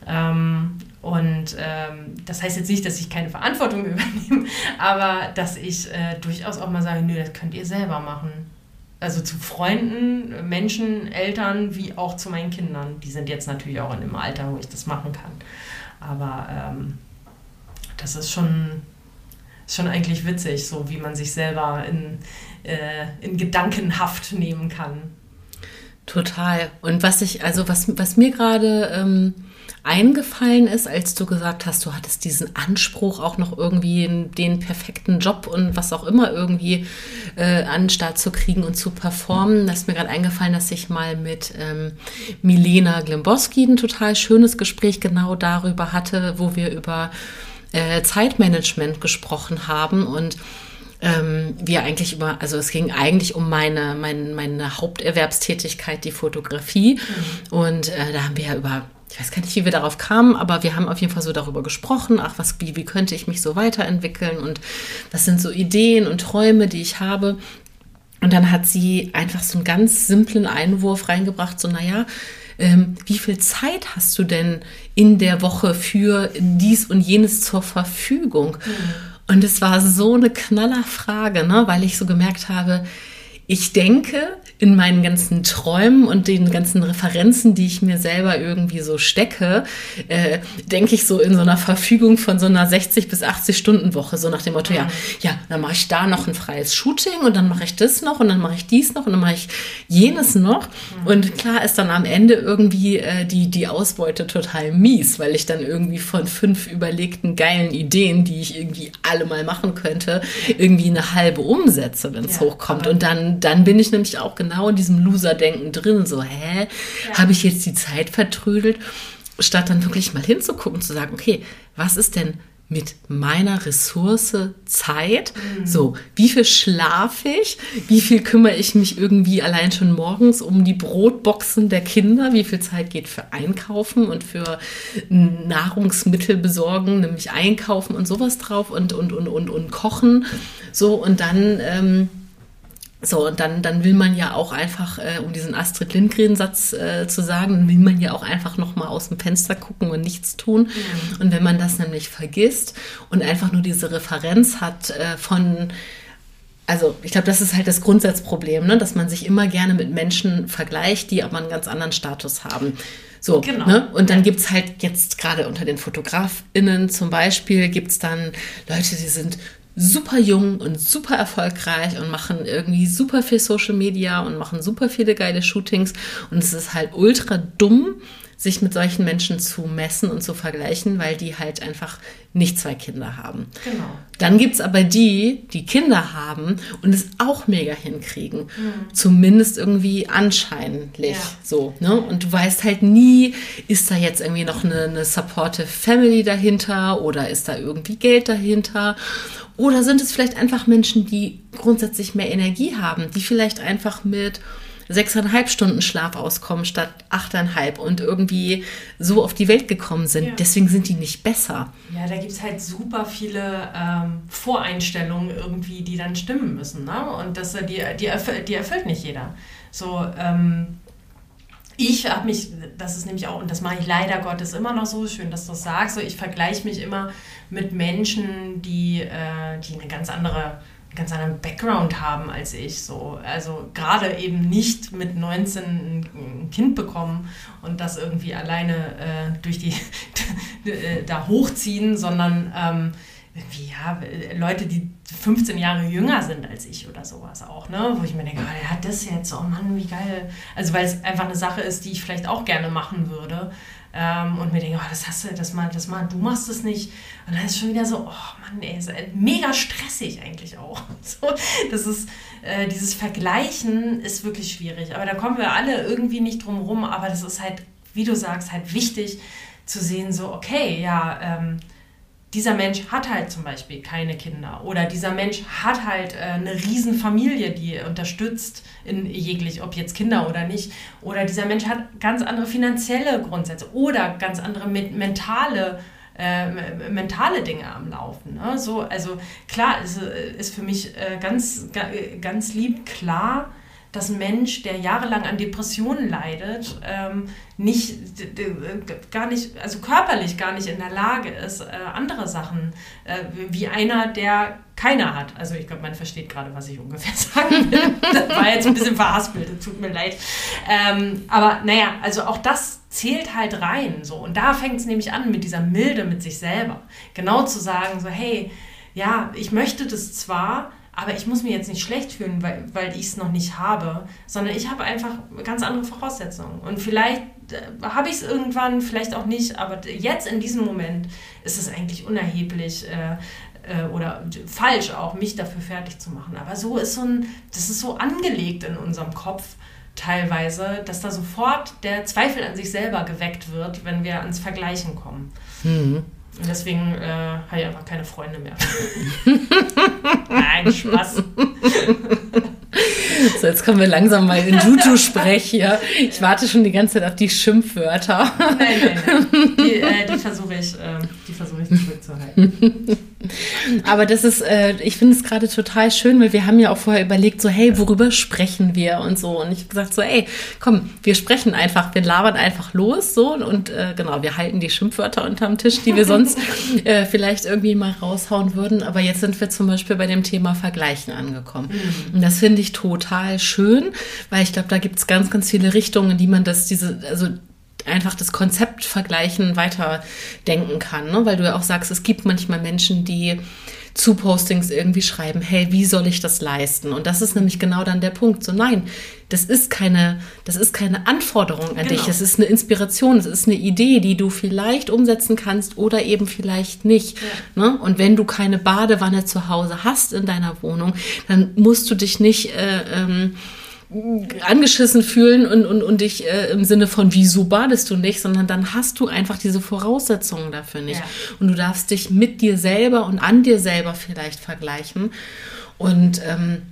Ähm, und ähm, das heißt jetzt nicht, dass ich keine Verantwortung <laughs> übernehme, aber dass ich äh, durchaus auch mal sage, nö, das könnt ihr selber machen. Also zu Freunden, Menschen, Eltern, wie auch zu meinen Kindern. Die sind jetzt natürlich auch in dem Alter, wo ich das machen kann. Aber ähm, das ist schon, schon eigentlich witzig, so wie man sich selber in, äh, in Gedankenhaft nehmen kann. Total. Und was ich, also was, was mir gerade ähm, eingefallen ist, als du gesagt hast, du hattest diesen Anspruch, auch noch irgendwie den perfekten Job und was auch immer irgendwie äh, an den Start zu kriegen und zu performen. Da ist mir gerade eingefallen, dass ich mal mit ähm, Milena Glimboski ein total schönes Gespräch genau darüber hatte, wo wir über äh, Zeitmanagement gesprochen haben und ähm, wir eigentlich über, also es ging eigentlich um meine, meine, meine Haupterwerbstätigkeit, die Fotografie. Mhm. Und äh, da haben wir ja über ich weiß gar nicht, wie wir darauf kamen, aber wir haben auf jeden Fall so darüber gesprochen, ach, was, wie, wie könnte ich mich so weiterentwickeln und was sind so Ideen und Träume, die ich habe. Und dann hat sie einfach so einen ganz simplen Einwurf reingebracht, so, naja, ähm, wie viel Zeit hast du denn in der Woche für dies und jenes zur Verfügung? Mhm. Und es war so eine Knallerfrage, ne, weil ich so gemerkt habe, ich denke in meinen ganzen Träumen und den ganzen Referenzen, die ich mir selber irgendwie so stecke, äh, denke ich so in so einer Verfügung von so einer 60 bis 80 Stunden Woche, so nach dem Motto, mhm. ja, ja, dann mache ich da noch ein freies Shooting und dann mache ich das noch und dann mache ich dies noch und dann mache ich jenes noch. Mhm. Und klar ist dann am Ende irgendwie äh, die, die Ausbeute total mies, weil ich dann irgendwie von fünf überlegten geilen Ideen, die ich irgendwie alle mal machen könnte, irgendwie eine halbe umsetze, wenn es ja, hochkommt. Und dann dann bin ich nämlich auch genau in diesem Loser-Denken drin. So, hä, ja. habe ich jetzt die Zeit vertrödelt? Statt dann wirklich mal hinzugucken, zu sagen, okay, was ist denn mit meiner Ressource Zeit. Mhm. So, wie viel schlafe ich? Wie viel kümmere ich mich irgendwie allein schon morgens um die Brotboxen der Kinder? Wie viel Zeit geht für Einkaufen und für Nahrungsmittel besorgen, nämlich Einkaufen und sowas drauf und, und, und, und, und Kochen? So, und dann, ähm, so, und dann, dann will man ja auch einfach, äh, um diesen Astrid Lindgren-Satz äh, zu sagen, will man ja auch einfach nochmal aus dem Fenster gucken und nichts tun. Mhm. Und wenn man das nämlich vergisst und einfach nur diese Referenz hat äh, von, also ich glaube, das ist halt das Grundsatzproblem, ne? dass man sich immer gerne mit Menschen vergleicht, die aber einen ganz anderen Status haben. So, genau. Ne? Und dann gibt es halt jetzt gerade unter den FotografInnen zum Beispiel, gibt es dann Leute, die sind super jung und super erfolgreich und machen irgendwie super viel Social Media und machen super viele geile Shootings. Und es ist halt ultra dumm, sich mit solchen Menschen zu messen und zu vergleichen, weil die halt einfach nicht zwei Kinder haben. Genau. Dann gibt es aber die, die Kinder haben und es auch mega hinkriegen. Mhm. Zumindest irgendwie anscheinlich ja. so. Ne? Und du weißt halt nie, ist da jetzt irgendwie noch eine, eine supportive Family dahinter oder ist da irgendwie Geld dahinter? Oder sind es vielleicht einfach Menschen, die grundsätzlich mehr Energie haben, die vielleicht einfach mit sechseinhalb Stunden Schlaf auskommen statt achteinhalb und irgendwie so auf die Welt gekommen sind. Ja. Deswegen sind die nicht besser. Ja, da gibt es halt super viele ähm, Voreinstellungen irgendwie, die dann stimmen müssen. Ne? Und das, die, die, erfüllt, die erfüllt nicht jeder. So, ähm, ich habe mich, das ist nämlich auch, und das mache ich leider Gottes immer noch so, schön, dass du es sagst, so, ich vergleiche mich immer mit Menschen, die, äh, die eine ganz andere ganz anderen Background haben als ich. So. Also gerade eben nicht mit 19 ein Kind bekommen und das irgendwie alleine äh, durch die <laughs> äh, da hochziehen, sondern ähm, ja, Leute, die 15 Jahre jünger sind als ich oder sowas auch, ne? Wo ich mir denke, oh, er hat das jetzt, oh Mann, wie geil. Also weil es einfach eine Sache ist, die ich vielleicht auch gerne machen würde. Ähm, und mir denke, oh, das hast du, das mal, das mal, du machst es nicht. Und dann ist schon wieder so, oh Mann, ey, ist mega stressig eigentlich auch. <laughs> So, das ist, äh, dieses Vergleichen ist wirklich schwierig. Aber da kommen wir alle irgendwie nicht drum rum. Aber das ist halt, wie du sagst, halt wichtig zu sehen, so, okay, ja, ähm, dieser Mensch hat halt zum Beispiel keine Kinder oder dieser Mensch hat halt äh, eine Riesenfamilie, die unterstützt in jeglich, ob jetzt Kinder oder nicht. Oder dieser Mensch hat ganz andere finanzielle Grundsätze oder ganz andere mentale äh, mentale Dinge am Laufen. Ne? So, also klar ist, ist für mich äh, ganz, ganz lieb klar, dass ein Mensch, der jahrelang an Depressionen leidet, ähm, nicht, gar nicht, also körperlich gar nicht in der Lage ist, äh, andere Sachen, äh, wie einer, der keiner hat. Also ich glaube, man versteht gerade, was ich ungefähr <laughs> sagen will. das war jetzt ein bisschen verhaspelt, tut mir leid. Ähm, aber naja, also auch das zählt halt rein. So. Und da fängt es nämlich an mit dieser Milde mit sich selber. Genau zu sagen, so, hey, ja, ich möchte das zwar, aber ich muss mir jetzt nicht schlecht fühlen, weil, weil ich es noch nicht habe, sondern ich habe einfach ganz andere Voraussetzungen. Und vielleicht äh, habe ich es irgendwann, vielleicht auch nicht, aber jetzt in diesem Moment ist es eigentlich unerheblich äh, äh, oder falsch auch, mich dafür fertig zu machen. Aber so ist so ein, das ist so angelegt in unserem Kopf teilweise, dass da sofort der Zweifel an sich selber geweckt wird, wenn wir ans Vergleichen kommen. Mhm. Und deswegen äh, habe ich einfach keine Freunde mehr. <laughs> Nein, Spaß. So, jetzt kommen wir langsam mal in Juju-Sprech hier. Ich warte schon die ganze Zeit auf die Schimpfwörter. Nein, nein, nein. Die, äh, die versuche ich, äh, versuch ich zurückzuhalten. <laughs> <laughs> Aber das ist, äh, ich finde es gerade total schön, weil wir haben ja auch vorher überlegt, so, hey, worüber sprechen wir und so. Und ich habe gesagt, so, ey, komm, wir sprechen einfach, wir labern einfach los, so. Und äh, genau, wir halten die Schimpfwörter unterm Tisch, die wir <laughs> sonst äh, vielleicht irgendwie mal raushauen würden. Aber jetzt sind wir zum Beispiel bei dem Thema Vergleichen angekommen. Mhm. Und das finde ich total schön, weil ich glaube, da gibt es ganz, ganz viele Richtungen, in die man das, diese, also einfach das Konzept vergleichen, weiterdenken kann. Ne? Weil du ja auch sagst, es gibt manchmal Menschen, die zu Postings irgendwie schreiben, hey, wie soll ich das leisten? Und das ist nämlich genau dann der Punkt. So, nein, das ist keine, das ist keine Anforderung an genau. dich. Es ist eine Inspiration, es ist eine Idee, die du vielleicht umsetzen kannst oder eben vielleicht nicht. Ja. Ne? Und wenn du keine Badewanne zu Hause hast in deiner Wohnung, dann musst du dich nicht äh, ähm, angeschissen fühlen und, und, und dich äh, im Sinne von, wieso badest du nicht, sondern dann hast du einfach diese Voraussetzungen dafür nicht. Ja. Und du darfst dich mit dir selber und an dir selber vielleicht vergleichen. Und ähm,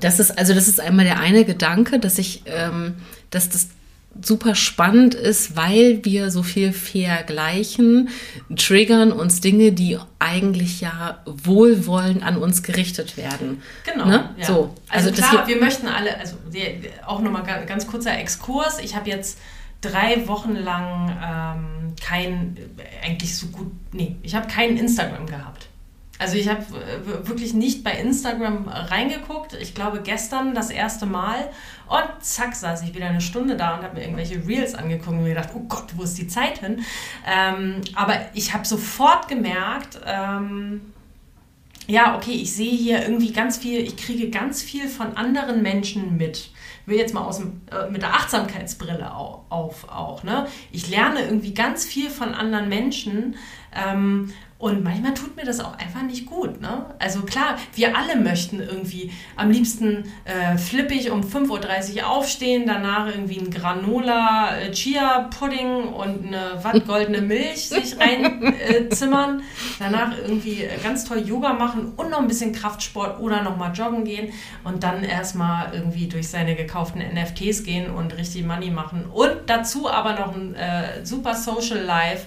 das ist, also das ist einmal der eine Gedanke, dass ich, ähm, dass das super spannend ist, weil wir so viel vergleichen, triggern uns Dinge, die eigentlich ja wohlwollend an uns gerichtet werden. Genau. Ne? Ja. So, also, also klar, wir möchten alle, also auch nochmal ganz kurzer Exkurs. Ich habe jetzt drei Wochen lang ähm, kein, eigentlich so gut, nee, ich habe keinen Instagram gehabt. Also ich habe äh, wirklich nicht bei Instagram reingeguckt. Ich glaube gestern das erste Mal. Und zack, saß ich wieder eine Stunde da und habe mir irgendwelche Reels angeguckt und mir gedacht, oh Gott, wo ist die Zeit hin? Ähm, aber ich habe sofort gemerkt, ähm, ja, okay, ich sehe hier irgendwie ganz viel, ich kriege ganz viel von anderen Menschen mit. Ich will jetzt mal aus dem, äh, mit der Achtsamkeitsbrille auf, auf auch. Ne? Ich lerne irgendwie ganz viel von anderen Menschen ähm, und manchmal tut mir das auch einfach nicht gut. Ne? Also klar, wir alle möchten irgendwie am liebsten äh, flippig um 5.30 Uhr aufstehen, danach irgendwie ein Granola äh, Chia Pudding und eine Watt <laughs> goldene Milch sich reinzimmern, äh, danach irgendwie äh, ganz toll Yoga machen und noch ein bisschen Kraftsport oder nochmal joggen gehen und dann erstmal irgendwie durch seine gekauften NFTs gehen und richtig Money machen und dazu aber noch ein äh, super Social Life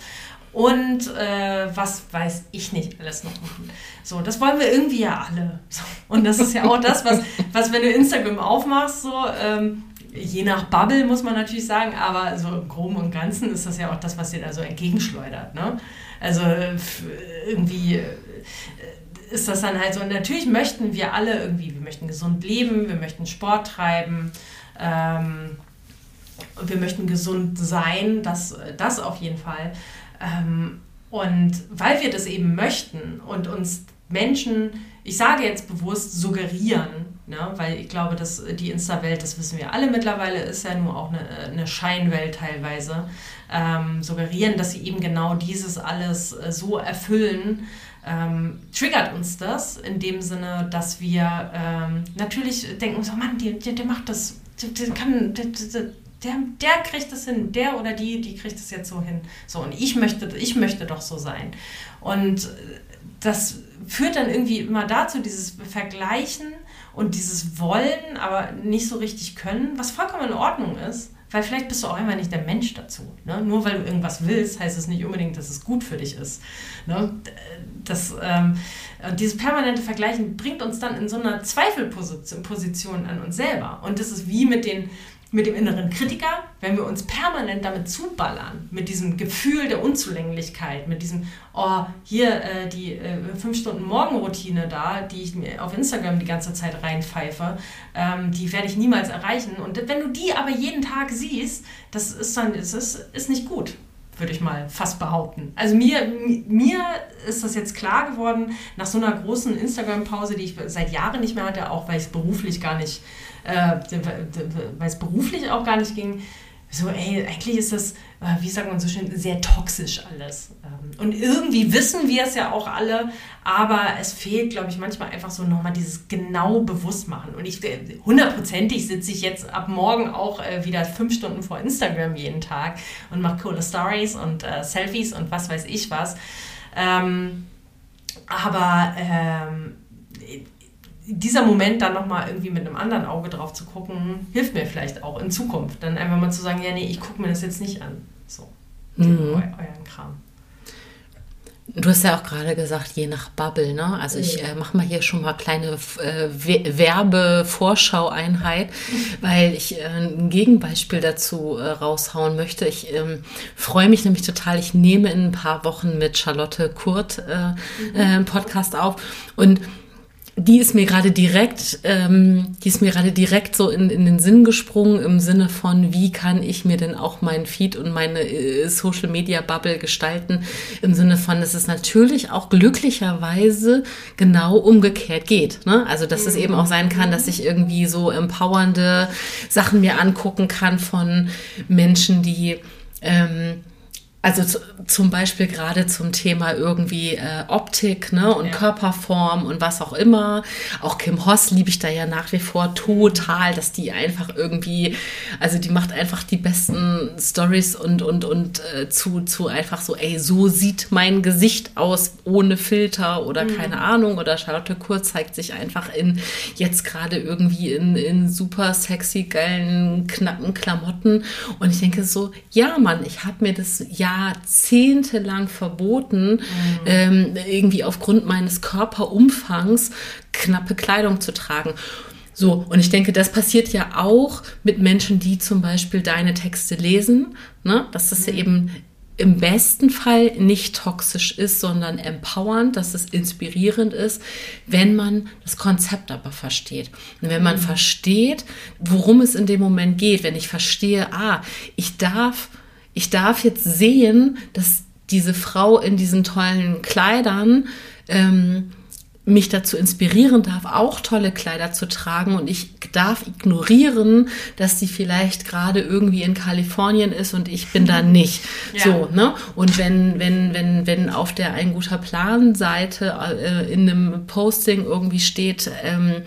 und äh, was weiß ich nicht alles noch machen. So, das wollen wir irgendwie ja alle. So. Und das ist ja auch das, was, was wenn du Instagram aufmachst, so ähm, je nach Bubble muss man natürlich sagen, aber so im Groben und Ganzen ist das ja auch das, was dir da so entgegenschleudert. Ne? Also irgendwie äh, ist das dann halt so. Und natürlich möchten wir alle irgendwie, wir möchten gesund leben, wir möchten Sport treiben. Ähm, wir möchten gesund sein, das, das auf jeden Fall. Ähm, und weil wir das eben möchten und uns Menschen, ich sage jetzt bewusst, suggerieren, ne, weil ich glaube, dass die Insta-Welt, das wissen wir alle mittlerweile, ist ja nur auch eine, eine Scheinwelt teilweise, ähm, suggerieren, dass sie eben genau dieses alles äh, so erfüllen, ähm, triggert uns das in dem Sinne, dass wir ähm, natürlich denken, so Mann, der, der, der macht das, der, der kann, der, der, der kriegt es hin, der oder die, die kriegt es jetzt so hin. So, und ich möchte, ich möchte doch so sein. Und das führt dann irgendwie immer dazu, dieses Vergleichen und dieses Wollen, aber nicht so richtig können, was vollkommen in Ordnung ist. Weil vielleicht bist du auch einfach nicht der Mensch dazu. Ne? Nur weil du irgendwas willst, heißt es nicht unbedingt, dass es gut für dich ist. Ne? Das, ähm, dieses permanente Vergleichen bringt uns dann in so einer Zweifelposition an uns selber. Und das ist wie mit den, mit dem inneren Kritiker, wenn wir uns permanent damit zuballern, mit diesem Gefühl der Unzulänglichkeit, mit diesem, oh, hier äh, die äh, fünf Stunden Morgenroutine da, die ich mir auf Instagram die ganze Zeit reinpfeife, ähm, die werde ich niemals erreichen. Und wenn du die aber jeden Tag siehst, das ist dann, das ist, ist nicht gut würde ich mal fast behaupten. Also mir, mir ist das jetzt klar geworden, nach so einer großen Instagram-Pause, die ich seit Jahren nicht mehr hatte, auch weil ich es beruflich gar nicht äh, weil es beruflich auch gar nicht ging, so, ey, eigentlich ist das, äh, wie sagt man so schön, sehr toxisch alles. Ähm, und irgendwie wissen wir es ja auch alle, aber es fehlt, glaube ich, manchmal einfach so nochmal dieses genau Bewusstmachen. Und ich, äh, hundertprozentig sitze ich jetzt ab morgen auch wieder fünf Stunden vor Instagram jeden Tag und mache coole Stories und äh, Selfies und was weiß ich was. Ähm, aber ähm, dieser Moment dann nochmal irgendwie mit einem anderen Auge drauf zu gucken, hilft mir vielleicht auch in Zukunft. Dann einfach mal zu sagen, ja, nee, ich gucke mir das jetzt nicht an. So, mhm. euren Kram. Du hast ja auch gerade gesagt, je nach Bubble, ne? Also ich äh, mache mal hier schon mal kleine äh, Werbevorschau-Einheit, <laughs> weil ich äh, ein Gegenbeispiel dazu äh, raushauen möchte. Ich ähm, freue mich nämlich total. Ich nehme in ein paar Wochen mit Charlotte Kurt äh, mhm. Äh, einen Podcast auf und die ist mir gerade direkt, ähm, die ist mir gerade direkt so in, in den Sinn gesprungen im Sinne von, wie kann ich mir denn auch meinen Feed und meine äh, Social Media Bubble gestalten? Im Sinne von, dass es natürlich auch glücklicherweise genau umgekehrt geht. Ne? Also, dass es eben auch sein kann, dass ich irgendwie so empowernde Sachen mir angucken kann von Menschen, die ähm, also zu, zum Beispiel gerade zum Thema irgendwie äh, Optik ne, und ja. Körperform und was auch immer. Auch Kim Hoss liebe ich da ja nach wie vor total, dass die einfach irgendwie, also die macht einfach die besten Stories und, und, und äh, zu, zu einfach so, ey, so sieht mein Gesicht aus ohne Filter oder mhm. keine Ahnung. Oder Charlotte Kurz zeigt sich einfach in jetzt gerade irgendwie in, in super sexy, geilen, knappen Klamotten. Und ich denke so, ja, Mann, ich habe mir das ja jahrzehntelang verboten, mhm. ähm, irgendwie aufgrund meines Körperumfangs knappe Kleidung zu tragen. So, und ich denke, das passiert ja auch mit Menschen, die zum Beispiel deine Texte lesen, ne? dass das mhm. ja eben im besten Fall nicht toxisch ist, sondern empowernd, dass es inspirierend ist, wenn man das Konzept aber versteht. Und wenn man mhm. versteht, worum es in dem Moment geht, wenn ich verstehe, ah, ich darf, ich darf jetzt sehen, dass diese Frau in diesen tollen Kleidern ähm, mich dazu inspirieren darf, auch tolle Kleider zu tragen und ich darf ignorieren, dass sie vielleicht gerade irgendwie in Kalifornien ist und ich bin da nicht. Ja. So, ne? Und wenn, wenn, wenn, wenn auf der Ein guter Plan Seite äh, in einem Posting irgendwie steht, ähm,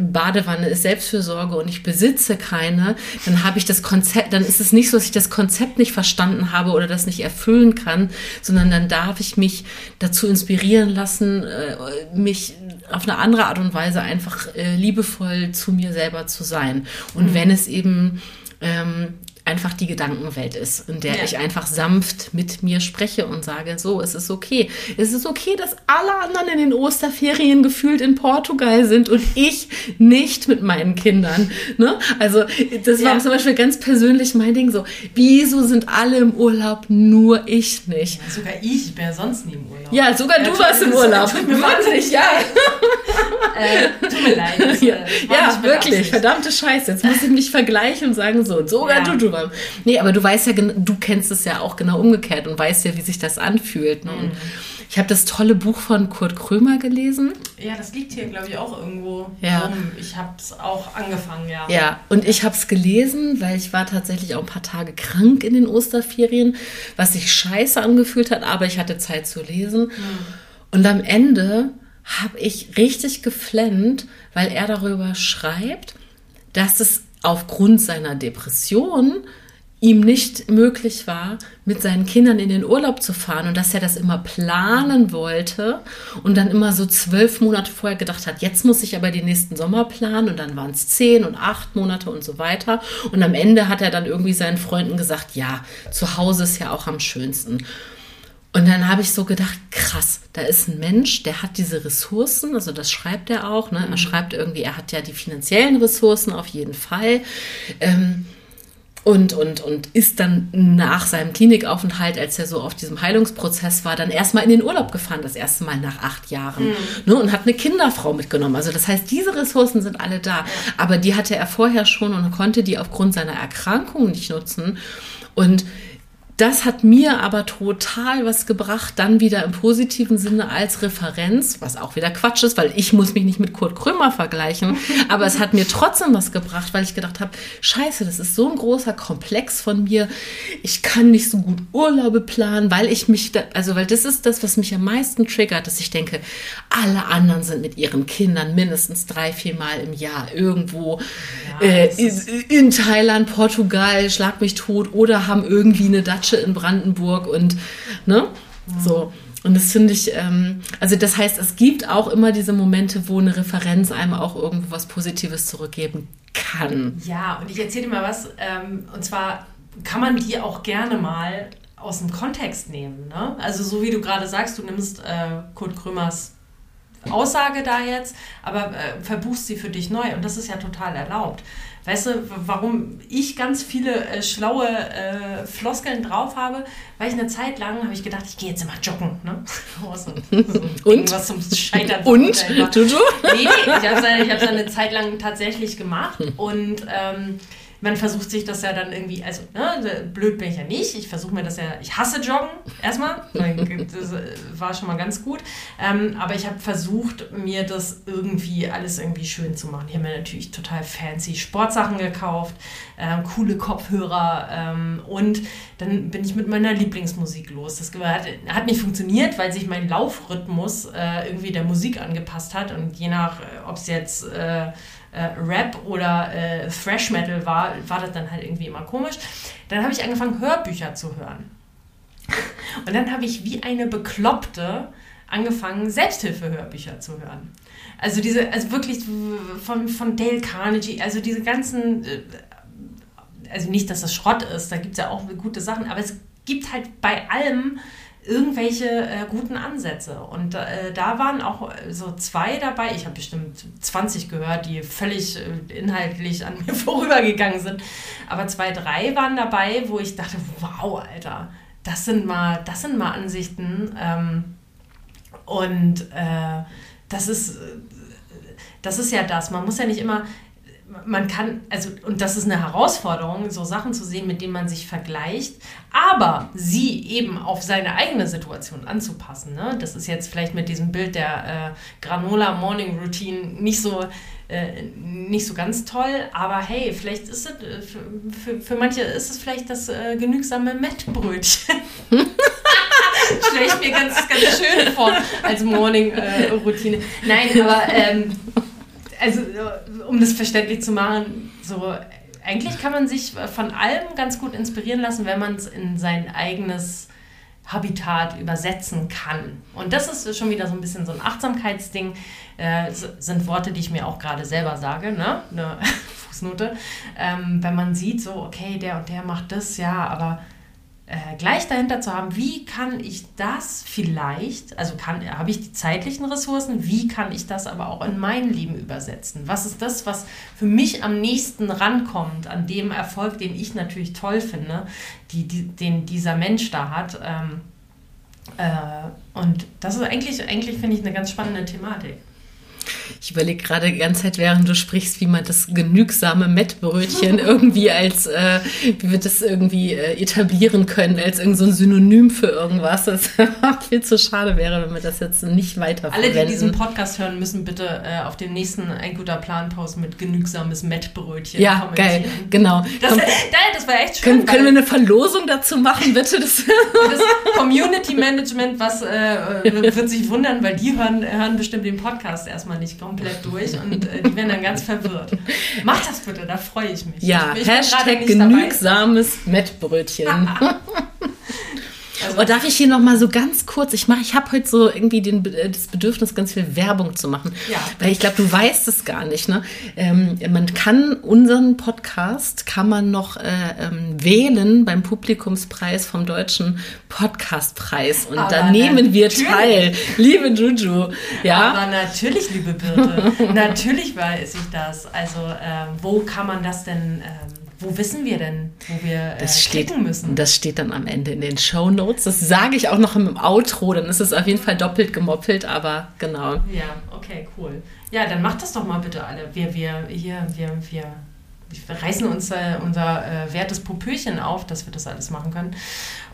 Badewanne ist Selbstfürsorge und ich besitze keine, dann habe ich das Konzept, dann ist es nicht so, dass ich das Konzept nicht verstanden habe oder das nicht erfüllen kann, sondern dann darf ich mich dazu inspirieren lassen, äh, mich auf eine andere Art und Weise einfach äh, liebevoll zu mir selber zu sein. Und mhm. wenn es eben ähm, einfach die Gedankenwelt ist, in der ja. ich einfach sanft mit mir spreche und sage, so, es ist okay. Es ist okay, dass alle anderen in den Osterferien gefühlt in Portugal sind und ich nicht mit meinen Kindern. Ne? Also das war ja. zum Beispiel ganz persönlich mein Ding so, wieso sind alle im Urlaub, nur ich nicht? Ja, sogar ich, ja sonst nie im Urlaub. Ja, sogar du warst im Urlaub. Tut mir wirklich, ja. äh, tut mir leid. Das, ja, äh, ja wirklich, verdammte Scheiße. Jetzt muss ich mich vergleichen und sagen so, sogar du, du warst Programm. Nee, aber du weißt ja, du kennst es ja auch genau umgekehrt und weißt ja, wie sich das anfühlt. Ne? Mhm. ich habe das tolle Buch von Kurt Krömer gelesen. Ja, das liegt hier, glaube ich, auch irgendwo ja. rum. Ich habe es auch angefangen, ja. Ja, und ich habe es gelesen, weil ich war tatsächlich auch ein paar Tage krank in den Osterferien, was sich scheiße angefühlt hat, aber ich hatte Zeit zu lesen. Mhm. Und am Ende habe ich richtig geflennt, weil er darüber schreibt, dass es aufgrund seiner Depression ihm nicht möglich war, mit seinen Kindern in den Urlaub zu fahren und dass er das immer planen wollte und dann immer so zwölf Monate vorher gedacht hat, jetzt muss ich aber den nächsten Sommer planen und dann waren es zehn und acht Monate und so weiter. Und am Ende hat er dann irgendwie seinen Freunden gesagt, ja, zu Hause ist ja auch am schönsten. Und dann habe ich so gedacht, krass, da ist ein Mensch, der hat diese Ressourcen, also das schreibt er auch, ne? er mhm. schreibt irgendwie, er hat ja die finanziellen Ressourcen auf jeden Fall. Ähm, und, und, und ist dann nach seinem Klinikaufenthalt, als er so auf diesem Heilungsprozess war, dann erstmal in den Urlaub gefahren, das erste Mal nach acht Jahren. Mhm. Ne, und hat eine Kinderfrau mitgenommen. Also das heißt, diese Ressourcen sind alle da. Aber die hatte er vorher schon und konnte die aufgrund seiner Erkrankung nicht nutzen. Und das hat mir aber total was gebracht, dann wieder im positiven Sinne als Referenz, was auch wieder Quatsch ist, weil ich muss mich nicht mit Kurt Krömer vergleichen, <laughs> aber es hat mir trotzdem was gebracht, weil ich gedacht habe, scheiße, das ist so ein großer Komplex von mir. Ich kann nicht so gut Urlaube planen, weil ich mich, da, also weil das ist das, was mich am meisten triggert, dass ich denke, alle anderen sind mit ihren Kindern mindestens drei, vier Mal im Jahr irgendwo ja, äh, in, in Thailand, Portugal, schlag mich tot oder haben irgendwie eine Dutch Kutsche in Brandenburg und ne, mhm. so. Und das finde ich, ähm, also das heißt, es gibt auch immer diese Momente, wo eine Referenz einem auch irgendwo was Positives zurückgeben kann. Ja, und ich erzähle dir mal was, ähm, und zwar kann man die auch gerne mal aus dem Kontext nehmen. Ne? Also so wie du gerade sagst, du nimmst äh, Kurt Krömers Aussage da jetzt, aber äh, verbuchst sie für dich neu und das ist ja total erlaubt. Weißt du, warum ich ganz viele äh, schlaue äh, Floskeln drauf habe? Weil ich eine Zeit lang habe ich gedacht, ich gehe jetzt immer joggen. Ne? Oh, so, so Und? was zum Scheitern Und? Tutu? Nee, ich habe es eine Zeit lang tatsächlich gemacht und ähm, man versucht sich das ja dann irgendwie, also ne, blöd bin ich ja nicht. Ich versuche mir das ja, ich hasse Joggen erstmal. Das äh, war schon mal ganz gut. Ähm, aber ich habe versucht, mir das irgendwie alles irgendwie schön zu machen. Ich habe mir natürlich total fancy Sportsachen gekauft, ähm, coole Kopfhörer ähm, und dann bin ich mit meiner Lieblingsmusik los. Das hat, hat nicht funktioniert, weil sich mein Laufrhythmus äh, irgendwie der Musik angepasst hat und je nach, äh, ob es jetzt äh, äh, Rap oder äh, Thrash Metal war, war das dann halt irgendwie immer komisch. Dann habe ich angefangen, Hörbücher zu hören. <laughs> Und dann habe ich wie eine Bekloppte angefangen, Selbsthilfehörbücher zu hören. Also diese, also wirklich von, von Dale Carnegie, also diese ganzen, äh, also nicht, dass das Schrott ist, da gibt es ja auch gute Sachen, aber es gibt halt bei allem irgendwelche äh, guten Ansätze. Und äh, da waren auch äh, so zwei dabei. Ich habe bestimmt 20 gehört, die völlig äh, inhaltlich an mir <laughs> vorübergegangen sind. Aber zwei, drei waren dabei, wo ich dachte, wow, Alter, das sind mal, das sind mal Ansichten. Ähm, und äh, das ist, das ist ja das. Man muss ja nicht immer, man kann, also, und das ist eine Herausforderung, so Sachen zu sehen, mit denen man sich vergleicht, aber sie eben auf seine eigene Situation anzupassen. Ne? Das ist jetzt vielleicht mit diesem Bild der äh, Granola Morning Routine nicht so, äh, nicht so ganz toll, aber hey, vielleicht ist es, äh, für, für, manche ist es vielleicht das äh, genügsame Mettbrötchen. <laughs> Stelle ich mir ganz, ganz schön vor als Morning-Routine. Äh, Nein, aber ähm, also um das verständlich zu machen, so eigentlich kann man sich von allem ganz gut inspirieren lassen, wenn man es in sein eigenes Habitat übersetzen kann. Und das ist schon wieder so ein bisschen so ein Achtsamkeitsding. Äh, sind Worte, die ich mir auch gerade selber sage, ne? Eine <laughs> Fußnote. Ähm, wenn man sieht, so, okay, der und der macht das, ja, aber äh, gleich dahinter zu haben, wie kann ich das vielleicht, also habe ich die zeitlichen Ressourcen, wie kann ich das aber auch in mein Leben übersetzen? Was ist das, was für mich am nächsten rankommt an dem Erfolg, den ich natürlich toll finde, die, die, den dieser Mensch da hat? Ähm, äh, und das ist eigentlich, eigentlich finde ich, eine ganz spannende Thematik. Ich überlege gerade die ganze Zeit, während du sprichst, wie man das genügsame Mettbrötchen <laughs> irgendwie als, äh, wie wir das irgendwie äh, etablieren können, als irgend so ein Synonym für irgendwas. Das <laughs> viel zu schade wäre, wenn wir das jetzt nicht weiter Alle, die diesen Podcast hören, müssen bitte äh, auf den nächsten Ein guter Plan-Post mit genügsames Mettbrötchen Ja, geil, genau. Das, Komm, das war echt schön. Können, können wir eine Verlosung dazu machen, bitte? Das, <laughs> das Community Management, was äh, wird sich wundern, weil die hören, hören bestimmt den Podcast erstmal nicht komplett durch und äh, die werden dann ganz verwirrt. Mach das bitte, da freue ich mich. Ja, ich, ich Hashtag genügsames Mettbrötchen. <laughs> Also, oh, darf ich hier noch mal so ganz kurz, ich mache, ich habe heute so irgendwie den, äh, das Bedürfnis, ganz viel Werbung zu machen, ja. weil ich glaube, du weißt es gar nicht. Ne? Ähm, man kann unseren Podcast kann man noch äh, ähm, wählen beim Publikumspreis vom deutschen Podcastpreis und Aber da nehmen wir teil, liebe Juju. Ja. Aber natürlich, liebe Birte, <laughs> natürlich weiß ich das. Also äh, wo kann man das denn? Ähm, wo wissen wir denn, wo wir das äh, steht, müssen? Das steht dann am Ende in den Show Notes. Das sage ich auch noch im Outro, dann ist es auf jeden Fall doppelt gemoppelt, aber genau. Ja, okay, cool. Ja, dann macht das doch mal bitte alle. Wir, wir, hier, wir, wir, wir reißen uns äh, unser äh, wertes Popöchen auf, dass wir das alles machen können.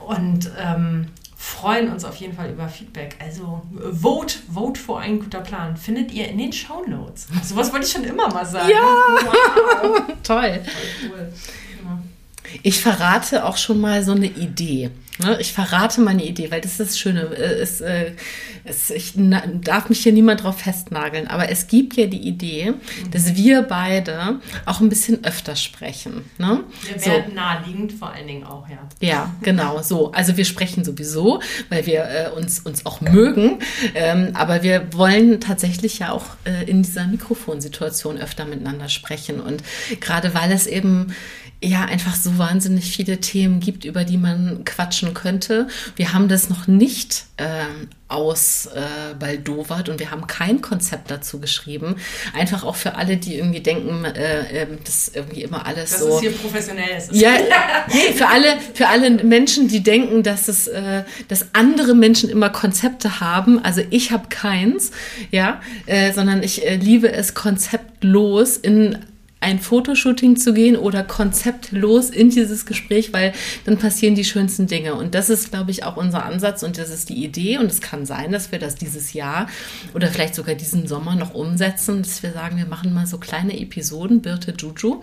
Und ähm, freuen uns auf jeden Fall über Feedback. Also vote, vote für ein guter Plan. Findet ihr in den Show Notes. Sowas wollte ich schon immer mal sagen. Ja, wow. <laughs> toll. Cool. Ich verrate auch schon mal so eine Idee. Ne? Ich verrate meine Idee, weil das ist das Schöne. Es, äh, es, ich darf mich hier niemand drauf festnageln, aber es gibt ja die Idee, dass wir beide auch ein bisschen öfter sprechen. Ne? Wir werden so. naheliegend vor allen Dingen auch, ja. Ja, genau, so. Also wir sprechen sowieso, weil wir äh, uns, uns auch mögen, ähm, aber wir wollen tatsächlich ja auch äh, in dieser Mikrofonsituation öfter miteinander sprechen. Und gerade weil es eben ja einfach so wahnsinnig viele Themen gibt, über die man quatschen könnte. Wir haben das noch nicht ähm, ausbaldowert äh, und wir haben kein Konzept dazu geschrieben. Einfach auch für alle, die irgendwie denken, äh, äh, das irgendwie immer alles das so. Das ist hier professionell. Ist ja, nee, für alle, für alle Menschen, die denken, dass es, äh, dass andere Menschen immer Konzepte haben. Also ich habe keins, ja, äh, sondern ich äh, liebe es konzeptlos in ein Fotoshooting zu gehen oder konzeptlos in dieses Gespräch, weil dann passieren die schönsten Dinge. Und das ist, glaube ich, auch unser Ansatz und das ist die Idee. Und es kann sein, dass wir das dieses Jahr oder vielleicht sogar diesen Sommer noch umsetzen, dass wir sagen, wir machen mal so kleine Episoden, Birte Juju.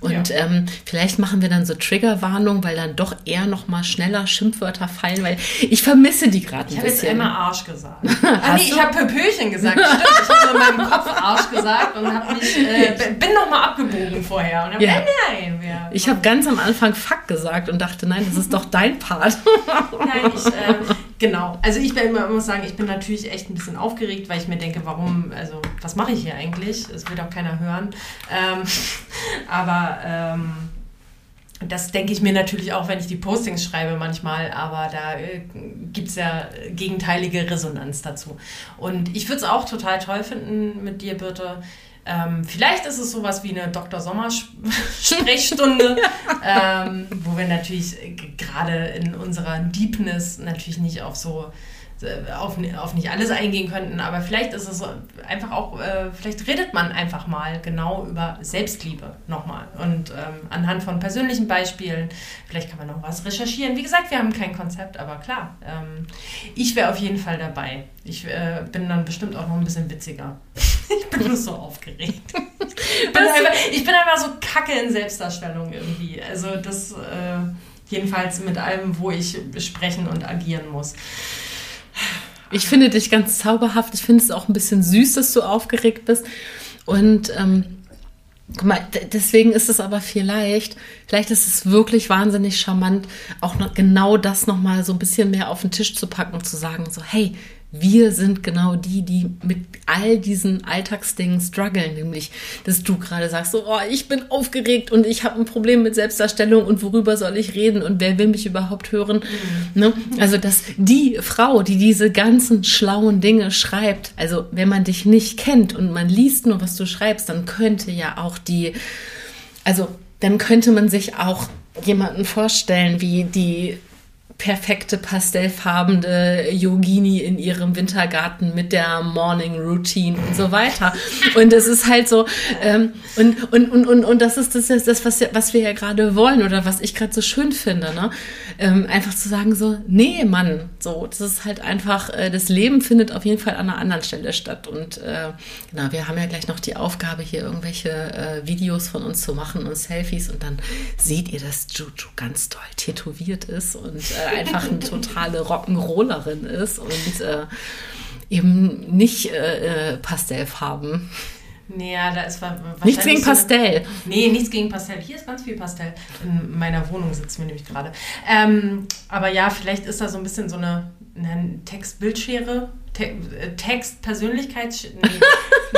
Und ja. ähm, vielleicht machen wir dann so Triggerwarnung, weil dann doch eher noch mal schneller Schimpfwörter fallen, weil ich vermisse die gerade ein ich bisschen. Ich habe jetzt immer Arsch gesagt. <laughs> ah, nee, ich habe Pöpöchen gesagt. Stimmt, ich habe in meinem Kopf Arsch gesagt und habe mich, äh, <laughs> bin noch mal abgebogen vorher. Und dann, ja. nein, nein, ich habe ganz am Anfang Fuck gesagt und dachte, nein, das ist doch dein Part. <laughs> nein, ich, äh, genau. Also ich immer, muss sagen, ich bin natürlich echt ein bisschen aufgeregt, weil ich mir denke, warum, also was mache ich hier eigentlich? Es wird auch keiner hören. Ähm, <laughs> aber ähm, das denke ich mir natürlich auch, wenn ich die Postings schreibe manchmal, aber da äh, gibt es ja gegenteilige Resonanz dazu. Und ich würde es auch total toll finden mit dir, Birte, Ähm, vielleicht ist es sowas wie eine Dr. Sommer-Sprechstunde, <laughs> <laughs> ähm, wo wir natürlich gerade in unserer Deepness natürlich nicht auf so auf, auf nicht alles eingehen könnten, aber vielleicht ist es einfach auch, äh, vielleicht redet man einfach mal genau über Selbstliebe nochmal und ähm, anhand von persönlichen Beispielen, vielleicht kann man noch was recherchieren. Wie gesagt, wir haben kein Konzept, aber klar, ähm, ich wäre auf jeden Fall dabei. Ich äh, bin dann bestimmt auch noch ein bisschen witziger. <laughs> ich bin nur so aufgeregt. Ich bin, einfach, ich bin einfach so kacke in Selbstdarstellung irgendwie. Also das äh, jedenfalls mit allem, wo ich sprechen und agieren muss. Ich finde dich ganz zauberhaft. Ich finde es auch ein bisschen süß, dass du aufgeregt bist. Und ähm, guck mal, deswegen ist es aber vielleicht, vielleicht ist es wirklich wahnsinnig charmant, auch noch genau das nochmal so ein bisschen mehr auf den Tisch zu packen und zu sagen, so, hey, wir sind genau die, die mit all diesen Alltagsdingen strugglen, nämlich, dass du gerade sagst, so, oh, ich bin aufgeregt und ich habe ein Problem mit Selbstdarstellung und worüber soll ich reden und wer will mich überhaupt hören? Mhm. Ne? Also, dass die Frau, die diese ganzen schlauen Dinge schreibt, also wenn man dich nicht kennt und man liest nur, was du schreibst, dann könnte ja auch die, also dann könnte man sich auch jemanden vorstellen, wie die perfekte pastellfarbene Yogini in ihrem Wintergarten mit der Morning Routine und so weiter. Und es ist halt so, ähm, und, und, und, und, und das ist das, ist das was, was wir ja gerade wollen oder was ich gerade so schön finde, ne? Ähm, einfach zu sagen so, nee, Mann, so, das ist halt einfach, äh, das Leben findet auf jeden Fall an einer anderen Stelle statt. Und äh, genau, wir haben ja gleich noch die Aufgabe, hier irgendwelche äh, Videos von uns zu machen und Selfies und dann seht ihr, dass Juju ganz toll tätowiert ist und äh, einfach eine totale Rock'n'Rollerin ist und äh, eben nicht äh, äh Pastellfarben. Nee, ja, da ist. Nichts gegen Pastell. So eine, nee, nichts gegen Pastell. Hier ist ganz viel Pastell. In meiner Wohnung sitzen wir nämlich gerade. Ähm, aber ja, vielleicht ist da so ein bisschen so eine, eine Textbildschere Te äh, Text. <laughs>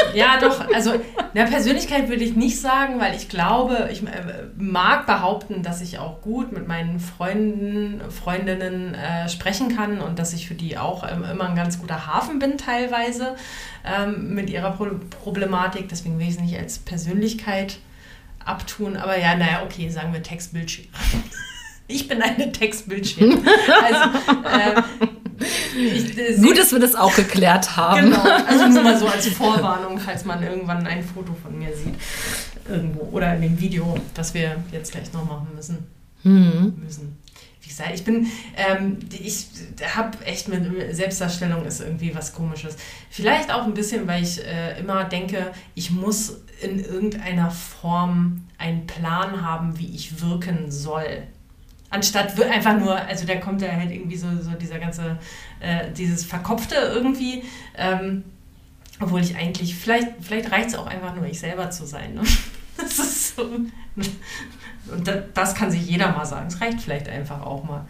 Nee. ja, doch. Also, na, Persönlichkeit würde ich nicht sagen, weil ich glaube, ich äh, mag behaupten, dass ich auch gut mit meinen Freunden, Freundinnen äh, sprechen kann und dass ich für die auch ähm, immer ein ganz guter Hafen bin, teilweise ähm, mit ihrer Pro Problematik. Deswegen will ich es nicht als Persönlichkeit abtun. Aber ja, naja, okay, sagen wir Textbildschirm. <laughs> Ich bin eine Textbildschirm. Also, äh, ich, äh, Gut, dass wir das auch geklärt haben. Genau, also nur mal so als Vorwarnung, falls man irgendwann ein Foto von mir sieht. Irgendwo. Oder in dem Video, das wir jetzt gleich noch machen müssen. Mhm. müssen. Wie gesagt, ich bin, ähm, ich habe echt mit Selbstdarstellung ist irgendwie was Komisches. Vielleicht auch ein bisschen, weil ich äh, immer denke, ich muss in irgendeiner Form einen Plan haben, wie ich wirken soll anstatt einfach nur, also da kommt ja halt irgendwie so, so dieser ganze, äh, dieses Verkopfte irgendwie. Ähm, obwohl ich eigentlich, vielleicht, vielleicht reicht es auch einfach nur, ich selber zu sein. Ne? <laughs> Das ist so. Und das kann sich jeder mal sagen. Es reicht vielleicht einfach auch mal.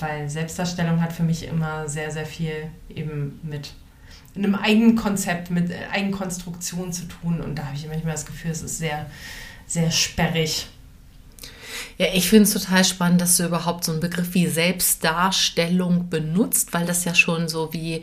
Weil Selbstdarstellung hat für mich immer sehr, sehr viel eben mit einem Eigenkonzept, mit Eigenkonstruktion zu tun. Und da habe ich manchmal das Gefühl, es ist sehr, sehr sperrig. Ja, ich finde es total spannend, dass du überhaupt so einen Begriff wie Selbstdarstellung benutzt, weil das ja schon so wie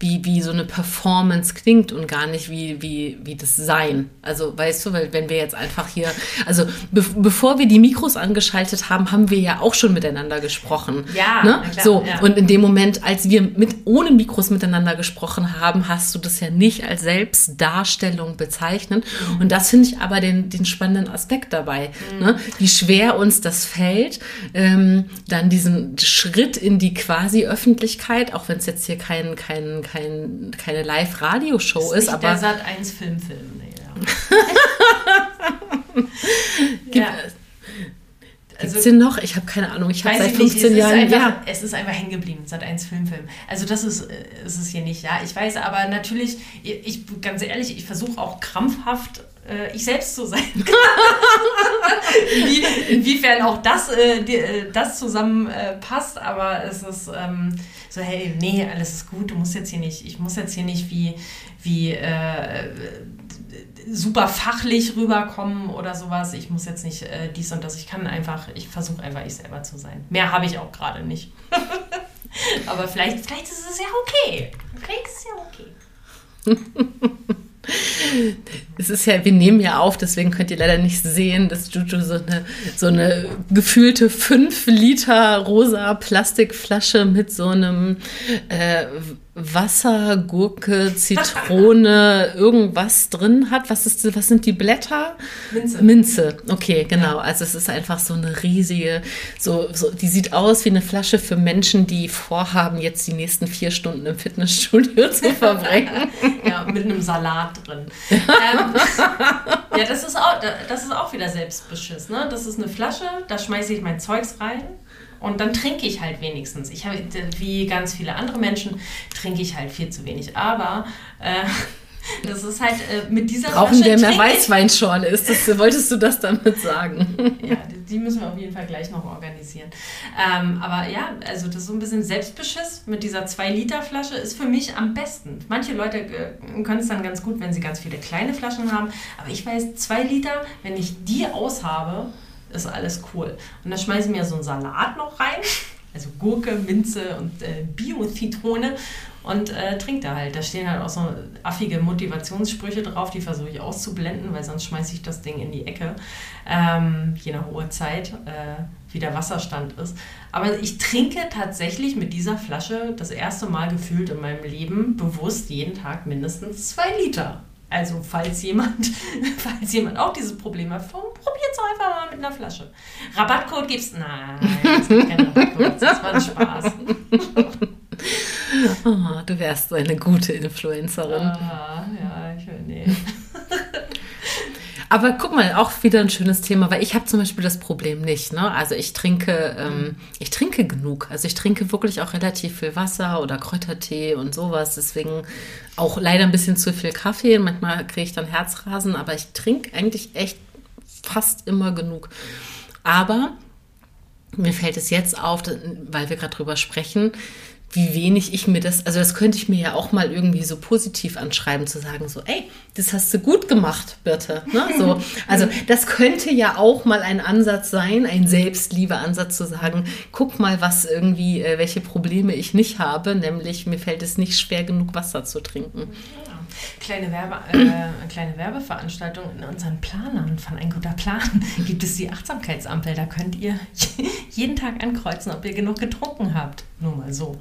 wie, wie so eine Performance klingt und gar nicht wie, wie, wie das Sein. Also weißt du, weil wenn wir jetzt einfach hier, also be bevor wir die Mikros angeschaltet haben, haben wir ja auch schon miteinander gesprochen. Ja, ne? klar, so ja. und in dem Moment, als wir mit ohne Mikros miteinander gesprochen haben, hast du das ja nicht als Selbstdarstellung bezeichnet. Mhm. Und das finde ich aber den, den spannenden Aspekt dabei, mhm. ne? wie schwer uns das fällt, ähm, dann diesen Schritt in die quasi Öffentlichkeit, auch wenn es jetzt hier kein, kein kein, keine Live-Radio-Show ist. ist aber der Sat 1 Filmfilm. Nee, ja. <laughs> ja. Also, Gibt's den noch? Ich habe keine Ahnung. Ich habe seit 15 Jahren. Einfach, ja. Es ist einfach hängen geblieben, seit 1 Filmfilm. Also das ist, äh, ist es hier nicht, ja. Ich weiß, aber natürlich, ich ganz ehrlich, ich versuche auch krampfhaft äh, ich selbst zu sein. <laughs> Wie, inwiefern auch das, äh, das zusammenpasst, aber es ist ähm, so, hey, nee, alles ist gut, du musst jetzt hier nicht, ich muss jetzt hier nicht wie, wie äh, super fachlich rüberkommen oder sowas. Ich muss jetzt nicht äh, dies und das. Ich kann einfach, ich versuche einfach ich selber zu sein. Mehr habe ich auch gerade nicht. <laughs> Aber vielleicht, vielleicht ist es ja okay. Vielleicht ist es ja okay. <laughs> es ist ja, wir nehmen ja auf, deswegen könnt ihr leider nicht sehen, dass Juju so eine, so eine gefühlte 5 Liter rosa Plastikflasche mit so einem äh, Wasser, Gurke, Zitrone, <laughs> irgendwas drin hat. Was, ist, was sind die Blätter? Minze. Minze, okay, genau. Also es ist einfach so eine riesige, so, so, die sieht aus wie eine Flasche für Menschen, die vorhaben, jetzt die nächsten vier Stunden im Fitnessstudio zu <laughs> verbringen. ja, mit einem Salat drin. <laughs> ähm, ja, das ist, auch, das ist auch wieder Selbstbeschiss. Ne? Das ist eine Flasche, da schmeiße ich mein Zeugs rein und dann trinke ich halt wenigstens. Ich habe, wie ganz viele andere Menschen, trinke ich halt viel zu wenig. Aber äh, <laughs> das ist halt äh, mit dieser Brauchen Flasche. Brauchen wir mehr Weißweinschorle? Ist das, <laughs> wolltest du das damit sagen? ja, die müssen wir auf jeden Fall gleich noch organisieren. Ähm, aber ja, also das ist so ein bisschen Selbstbeschiss mit dieser 2-Liter-Flasche ist für mich am besten. Manche Leute äh, können es dann ganz gut, wenn sie ganz viele kleine Flaschen haben. Aber ich weiß, 2 Liter, wenn ich die aushabe, ist alles cool. Und da schmeiße ich mir so einen Salat noch rein, <laughs> also Gurke, Minze und äh, Bio-Zitrone und äh, trinke da halt. Da stehen halt auch so affige Motivationssprüche drauf, die versuche ich auszublenden, weil sonst schmeiße ich das Ding in die Ecke, ähm, je nach Uhrzeit, äh, wie der Wasserstand ist. Aber ich trinke tatsächlich mit dieser Flasche das erste Mal gefühlt in meinem Leben bewusst jeden Tag mindestens zwei Liter. Also falls jemand, <laughs> falls jemand auch dieses Problem hat, probiert einfach mal mit einer Flasche. Rabattcode gibt's? Nein, es gibt keinen Rabattcode. Das war ein <laughs> Spaß. Oh, du wärst so eine gute Influencerin. Ah, ja, ich will, nee. Aber guck mal, auch wieder ein schönes Thema, weil ich habe zum Beispiel das Problem nicht. Ne? Also ich trinke, ähm, ich trinke genug. Also ich trinke wirklich auch relativ viel Wasser oder Kräutertee und sowas. Deswegen auch leider ein bisschen zu viel Kaffee. Manchmal kriege ich dann Herzrasen, aber ich trinke eigentlich echt fast immer genug. Aber mir fällt es jetzt auf, weil wir gerade drüber sprechen, wie wenig ich mir das, also das könnte ich mir ja auch mal irgendwie so positiv anschreiben, zu sagen, so, ey, das hast du gut gemacht, Birte. Ne? So, <laughs> also das könnte ja auch mal ein Ansatz sein, ein Selbstliebeansatz zu sagen, guck mal, was irgendwie, äh, welche Probleme ich nicht habe, nämlich mir fällt es nicht schwer genug, Wasser zu trinken. Kleine, Werbe, äh, kleine Werbeveranstaltung in unseren Planern von Ein guter Plan <laughs> gibt es die Achtsamkeitsampel. Da könnt ihr <laughs> jeden Tag ankreuzen, ob ihr genug getrunken habt. Nur mal so.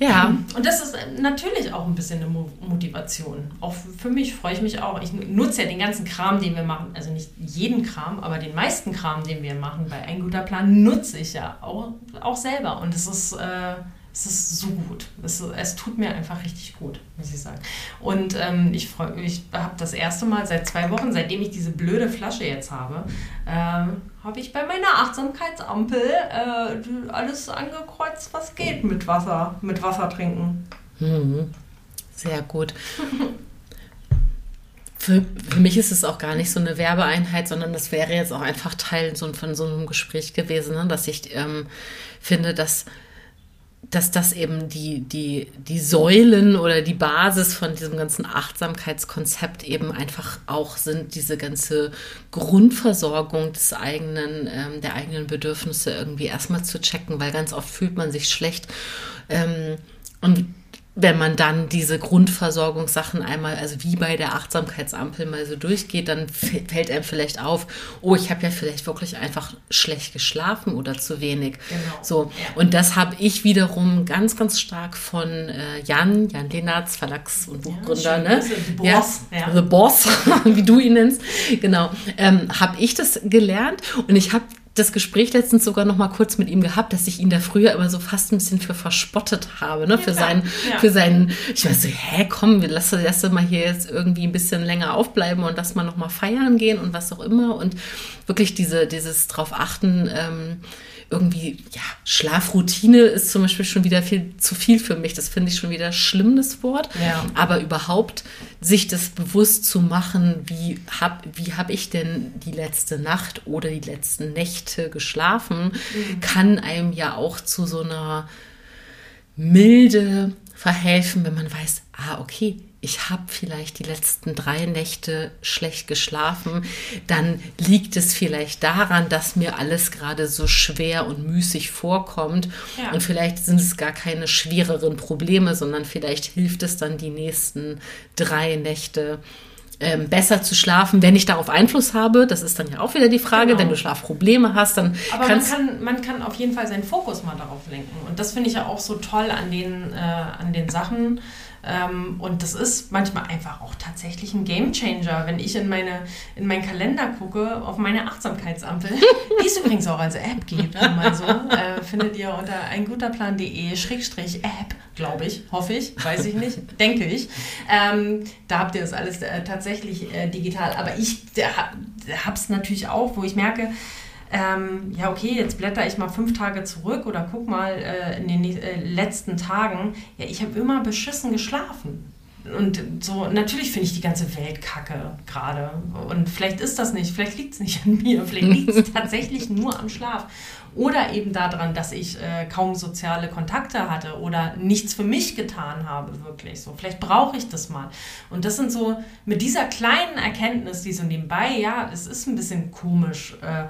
Ja. Und das ist natürlich auch ein bisschen eine Motivation. Auch für mich freue ich mich auch. Ich nutze ja den ganzen Kram, den wir machen. Also nicht jeden Kram, aber den meisten Kram, den wir machen bei Ein guter Plan, nutze ich ja auch, auch selber. Und es ist. Äh, es ist so gut. Es, es tut mir einfach richtig gut, muss ich sagen. Und ähm, ich freue ich habe das erste Mal seit zwei Wochen, seitdem ich diese blöde Flasche jetzt habe, ähm, habe ich bei meiner Achtsamkeitsampel äh, alles angekreuzt, was geht mit Wasser, mit Wasser trinken. Mhm. Sehr gut. Für, für, mich ist es auch gar nicht so eine Werbeeinheit, sondern das wäre jetzt auch einfach Teil so, von so einem Gespräch gewesen, ne? dass ich ähm, finde, dass dass das eben die, die, die Säulen oder die Basis von diesem ganzen Achtsamkeitskonzept eben einfach auch sind, diese ganze Grundversorgung des eigenen, ähm, der eigenen Bedürfnisse irgendwie erstmal zu checken, weil ganz oft fühlt man sich schlecht. Ähm, und wenn man dann diese Grundversorgungssachen einmal, also wie bei der Achtsamkeitsampel mal so durchgeht, dann fällt einem vielleicht auf, oh, ich habe ja vielleicht wirklich einfach schlecht geschlafen oder zu wenig. Genau. So. Und das habe ich wiederum ganz, ganz stark von äh, Jan, Jan Lenartz, Verlags- und Buchgründer, ja, ne? The Boss. Ja, ja. The Boss, <laughs> wie du ihn nennst. Genau. Ähm, habe ich das gelernt und ich habe das Gespräch letztens sogar noch mal kurz mit ihm gehabt, dass ich ihn da früher immer so fast ein bisschen für verspottet habe, ne? für, seinen, ja. für seinen, ich weiß so, hä, komm, wir lassen erst mal hier jetzt irgendwie ein bisschen länger aufbleiben und lass mal noch mal feiern gehen und was auch immer und wirklich diese, dieses drauf achten, ähm, irgendwie, ja, Schlafroutine ist zum Beispiel schon wieder viel zu viel für mich. Das finde ich schon wieder schlimm, das Wort. Ja. Aber überhaupt sich das bewusst zu machen, wie habe wie hab ich denn die letzte Nacht oder die letzten Nächte geschlafen, mhm. kann einem ja auch zu so einer Milde verhelfen, wenn man weiß, ah, okay, ich habe vielleicht die letzten drei Nächte schlecht geschlafen, dann liegt es vielleicht daran, dass mir alles gerade so schwer und müßig vorkommt. Ja. Und vielleicht sind es gar keine schwereren Probleme, sondern vielleicht hilft es dann die nächsten drei Nächte ähm, besser zu schlafen, wenn ich darauf Einfluss habe. Das ist dann ja auch wieder die Frage. Genau. Wenn du Schlafprobleme hast, dann Aber man kann, man kann auf jeden Fall seinen Fokus mal darauf lenken. Und das finde ich ja auch so toll an den, äh, an den Sachen, und das ist manchmal einfach auch tatsächlich ein Gamechanger, wenn ich in, meine, in meinen Kalender gucke, auf meine Achtsamkeitsampel, die es übrigens auch als App gibt, mal so, äh, findet ihr unter einguterplan.de Schrägstrich App, glaube ich, hoffe ich, weiß ich nicht, denke ich. Ähm, da habt ihr das alles äh, tatsächlich äh, digital. Aber ich habe es natürlich auch, wo ich merke, ähm, ja, okay, jetzt blätter ich mal fünf Tage zurück oder guck mal äh, in den äh, letzten Tagen. Ja, ich habe immer beschissen geschlafen. Und so, natürlich finde ich die ganze Welt kacke gerade. Und vielleicht ist das nicht, vielleicht liegt es nicht an mir, <laughs> vielleicht liegt es <laughs> tatsächlich nur am Schlaf. Oder eben daran, dass ich äh, kaum soziale Kontakte hatte oder nichts für mich getan habe, wirklich. So, vielleicht brauche ich das mal. Und das sind so, mit dieser kleinen Erkenntnis, die so nebenbei, ja, es ist ein bisschen komisch, äh,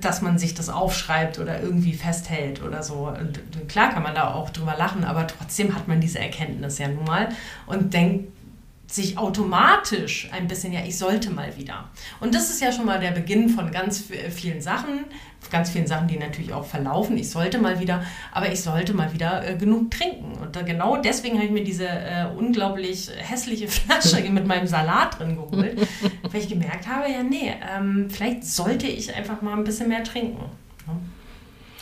dass man sich das aufschreibt oder irgendwie festhält oder so. Und klar kann man da auch drüber lachen, aber trotzdem hat man diese Erkenntnis ja nun mal und denkt sich automatisch ein bisschen, ja, ich sollte mal wieder. Und das ist ja schon mal der Beginn von ganz vielen Sachen, ganz vielen Sachen, die natürlich auch verlaufen. Ich sollte mal wieder, aber ich sollte mal wieder äh, genug trinken. Und da, genau deswegen habe ich mir diese äh, unglaublich hässliche <laughs> Flasche mit meinem Salat drin geholt, <laughs> weil ich gemerkt habe, ja, nee, ähm, vielleicht sollte ich einfach mal ein bisschen mehr trinken.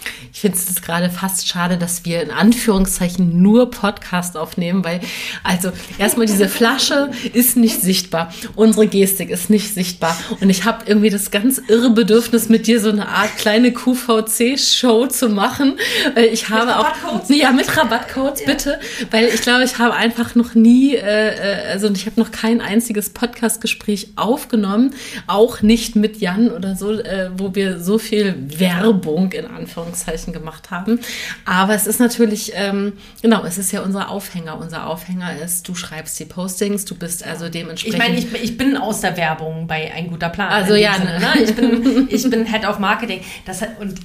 Ja. Ich finde es gerade fast schade, dass wir in Anführungszeichen nur Podcast aufnehmen, weil also erstmal diese Flasche ist nicht sichtbar, unsere Gestik ist nicht sichtbar und ich habe irgendwie das ganz irre Bedürfnis, mit dir so eine Art kleine QVC-Show zu machen. Weil ich habe mit auch ja mit Rabattcodes ja. bitte, weil ich glaube, ich habe einfach noch nie, äh, äh also ich habe noch kein einziges Podcast-Gespräch aufgenommen, auch nicht mit Jan oder so, äh, wo wir so viel Werbung in Anführungszeichen Anführungszeichen gemacht haben. Aber es ist natürlich, ähm, genau, es ist ja unser Aufhänger. Unser Aufhänger ist, du schreibst die Postings, du bist also dementsprechend. Ich meine, ich, ich bin aus der Werbung bei Ein guter Plan. Also ja, Sinne, ne? ich, bin, <laughs> ich bin Head of Marketing. Das hat, und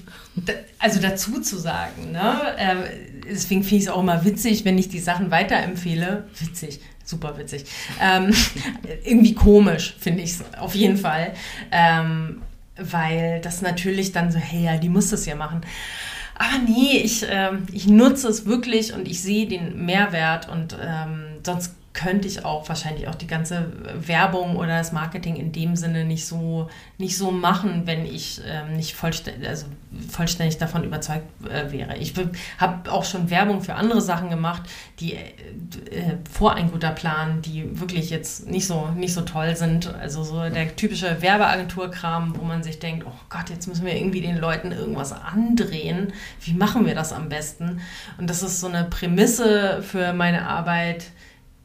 also dazu zu sagen, ne? Äh, deswegen finde ich es auch immer witzig, wenn ich die Sachen weiterempfehle. Witzig, super witzig. Ähm, <laughs> irgendwie komisch, finde ich es auf jeden Fall. Ähm, weil das natürlich dann so, hey, ja, die muss das ja machen. Aber nee, ich, ähm, ich nutze es wirklich und ich sehe den Mehrwert und ähm, sonst könnte ich auch wahrscheinlich auch die ganze Werbung oder das Marketing in dem Sinne nicht so, nicht so machen, wenn ich ähm, nicht vollständig, also vollständig davon überzeugt äh, wäre. Ich habe auch schon Werbung für andere Sachen gemacht, die äh, äh, vor ein guter Plan, die wirklich jetzt nicht so, nicht so toll sind. Also so der typische Werbeagenturkram, wo man sich denkt, oh Gott, jetzt müssen wir irgendwie den Leuten irgendwas andrehen. Wie machen wir das am besten? Und das ist so eine Prämisse für meine Arbeit,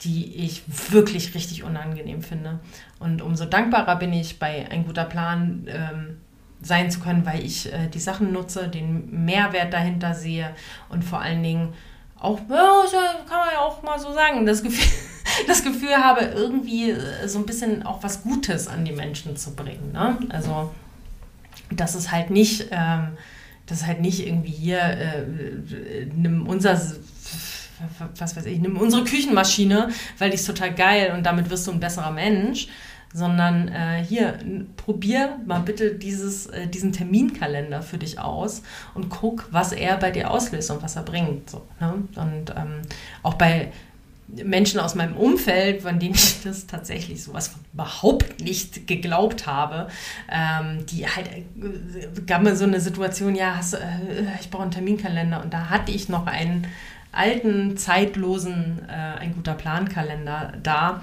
die ich wirklich richtig unangenehm finde. Und umso dankbarer bin ich, bei ein guter Plan ähm, sein zu können, weil ich äh, die Sachen nutze, den Mehrwert dahinter sehe und vor allen Dingen auch, ja, kann man ja auch mal so sagen, das Gefühl, <laughs> das Gefühl habe, irgendwie äh, so ein bisschen auch was Gutes an die Menschen zu bringen. Ne? Also, das ist halt nicht, ähm, das ist halt nicht irgendwie hier, äh, nimm unser was weiß ich, nimm unsere Küchenmaschine, weil die ist total geil und damit wirst du ein besserer Mensch, sondern äh, hier, probier mal bitte dieses, äh, diesen Terminkalender für dich aus und guck, was er bei dir auslöst und was er bringt. So, ne? Und ähm, auch bei Menschen aus meinem Umfeld, von denen ich <laughs> das tatsächlich sowas überhaupt nicht geglaubt habe, ähm, die halt, äh, gab mir so eine Situation, ja, hast, äh, ich brauche einen Terminkalender und da hatte ich noch einen alten, zeitlosen äh, Ein guter Plan-Kalender da.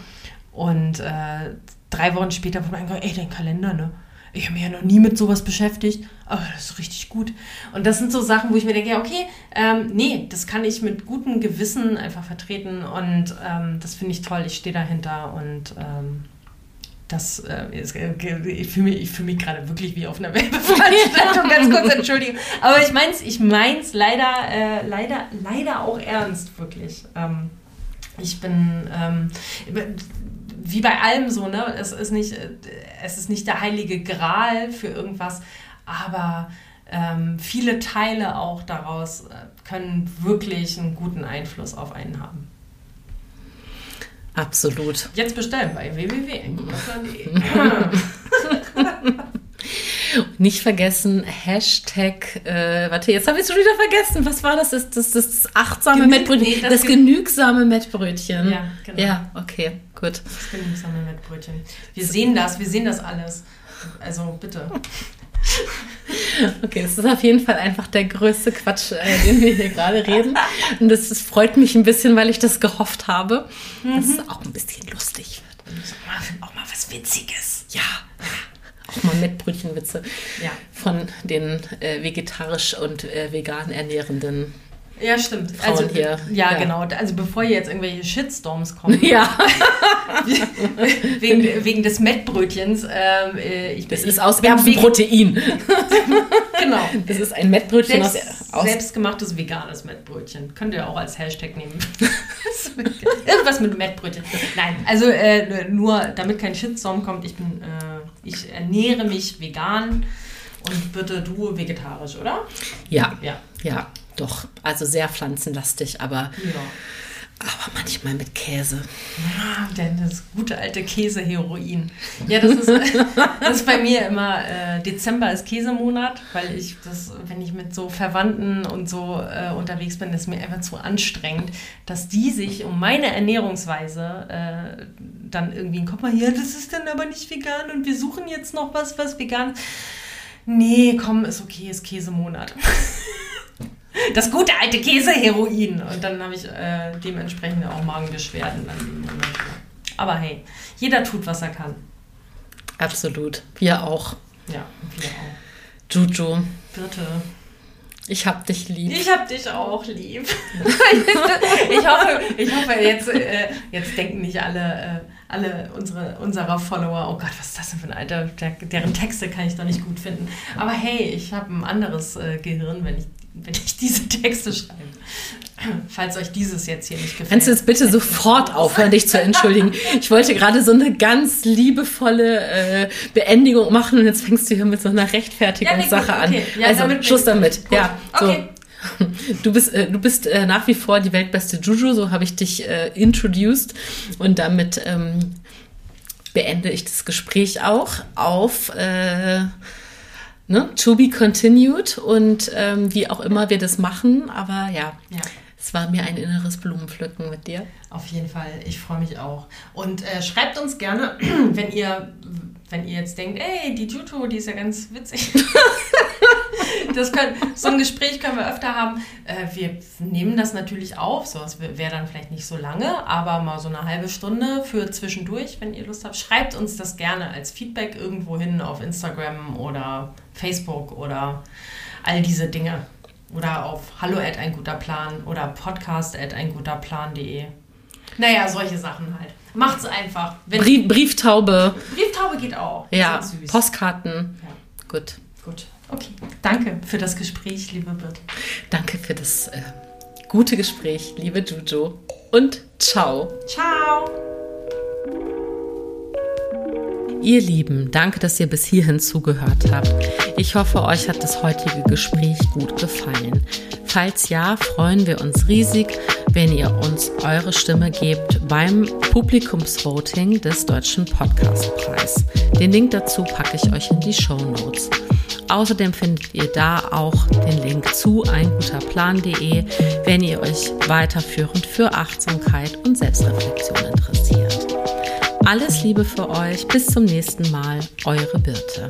Und äh, drei Wochen später wurde mir ey, dein Kalender, ne? Ich habe mich ja noch nie mit sowas beschäftigt, aber das ist richtig gut. Und das sind so Sachen, wo ich mir denke, ja, okay, ähm, nee, das kann ich mit gutem Gewissen einfach vertreten und ähm, das finde ich toll, ich stehe dahinter und ähm, das äh, äh, ich fühle mich, fühl mich gerade wirklich wie auf einer <laughs> Werbeveranstaltung, ganz kurz, Entschuldigung. Aber ich meins, ich meins leider, äh, leider, leider auch ernst, wirklich. Ähm, Ich bin ähm, wie bei allem so, ne? Es ist nicht, es ist nicht der heilige Gral für irgendwas, aber ähm, viele Teile auch daraus äh, können wirklich einen guten Einfluss auf einen haben. Absolut. Jetzt bestellen bei www.enguterplan.de. <laughs> Nicht vergessen, Hashtag, äh, warte, jetzt habe ich es schon wieder vergessen. Was war das? Das, das, das achtsame Genü Mettbrötchen. Nee, das, das genügsame Mettbrötchen. Ja, genau. Ja, okay, gut. Das genügsame Mettbrötchen. Wir sehen das, wir sehen das alles. Also bitte. <laughs> <laughs> Okay, es ist auf jeden Fall einfach der größte Quatsch, äh, den wir hier gerade reden. Und das, das, freut mich ein bisschen, weil ich das gehofft habe, mhm. dass es auch ein bisschen lustig wird. Auch mal was Witziges. Ja. Auch mal mit Brötchenwitze ja. von den äh, vegetarisch und äh, vegan ernährenden ja, stimmt. also, hier. Ja, ja, genau. Also bevor hier jetzt irgendwelche Shitstorms kommen. <laughs> Ja. <laughs> wegen, wegen des Mettbrötchens. Ähm, äh, ich, das ist aus Erbsenprotein. <laughs> genau. Das ist ein Mettbrötchen Selbst, aus, aus... Selbstgemachtes veganes Mettbrötchen. Könnt ihr auch als Hashtag nehmen. Irgendwas mit Mettbrötchen. Nein, also äh, nur damit kein Shitstorm kommt. Ich, bin, äh, ich ernähre mich vegan und bitte du vegetarisch, oder? Ja. Ja. Ja. Doch, also sehr pflanzenlastig, aber, ja. aber manchmal mit Käse. Ja, denn das gute alte Käseheroin. Ja, das ist, <laughs> das ist bei mir immer, äh, Dezember ist Käsemonat, weil ich das, wenn ich mit so Verwandten und so äh, unterwegs bin, ist mir einfach zu anstrengend, dass die sich um meine Ernährungsweise äh, dann irgendwie in Kopf machen, ja, das ist dann aber nicht vegan und wir suchen jetzt noch was, was vegan ist. Nee, komm, ist okay, ist Käsemonat. <laughs> Das gute alte Käseheroin. Und dann habe ich äh, dementsprechend auch Magenbeschwerden. Dann Aber hey, jeder tut, was er kann. Absolut. Wir auch. Ja, wir auch. Juju. Bitte. Ich hab dich lieb. Ich hab dich auch lieb. <laughs> ich hoffe, ich hoffe jetzt, äh, jetzt denken nicht alle, äh, alle unsere, unserer Follower, oh Gott, was ist das denn für ein Alter, der, deren Texte kann ich doch nicht gut finden. Aber hey, ich habe ein anderes äh, Gehirn, wenn ich wenn ich diese Texte schreibe. Falls euch dieses jetzt hier nicht gefällt. Kannst du jetzt bitte sofort aufhören, dich zu entschuldigen? Ich wollte gerade so eine ganz liebevolle äh, Beendigung machen und jetzt fängst du hier mit so einer Rechtfertigungssache ja, nee, okay. an. Ja, also damit Schluss damit. Gut. Ja, so. Okay. <laughs> Du bist, äh, du bist äh, nach wie vor die weltbeste Juju, so habe ich dich äh, introduced und damit ähm, beende ich das Gespräch auch auf äh, ne, to be continued und ähm, wie auch immer wir das machen. Aber ja, ja, es war mir ein inneres Blumenpflücken mit dir. Auf jeden Fall, ich freue mich auch. Und äh, schreibt uns gerne, <clears throat> wenn ihr, wenn ihr jetzt denkt, ey, die Juto, die ist ja ganz witzig. <laughs> das können, so ein Gespräch können wir öfter haben. Äh, wir nehmen das natürlich auf, so es wäre dann vielleicht nicht so lange, aber mal so eine halbe Stunde für zwischendurch, wenn ihr Lust habt. Schreibt uns das gerne als Feedback irgendwo hin auf Instagram oder Facebook oder all diese Dinge. Oder auf hallo at ein guter Plan oder podcast at ein guter Plan.de. Naja, solche Sachen halt. Macht's einfach. Brief, Brieftaube. Brieftaube geht auch. Ja, Postkarten. Ja. Gut. Gut. Okay. Danke für das Gespräch, liebe Birte. Danke für das äh, gute Gespräch, liebe Jujo. Und ciao. Ciao. Ihr Lieben, danke, dass ihr bis hierhin zugehört habt. Ich hoffe, euch hat das heutige Gespräch gut gefallen. Falls ja, freuen wir uns riesig, wenn ihr uns eure Stimme gebt beim Publikumsvoting des Deutschen Podcastpreis. Den Link dazu packe ich euch in die Show Notes. Außerdem findet ihr da auch den Link zu einguterplan.de, wenn ihr euch weiterführend für Achtsamkeit und Selbstreflexion interessiert. Alles Liebe für euch, bis zum nächsten Mal, eure Birte.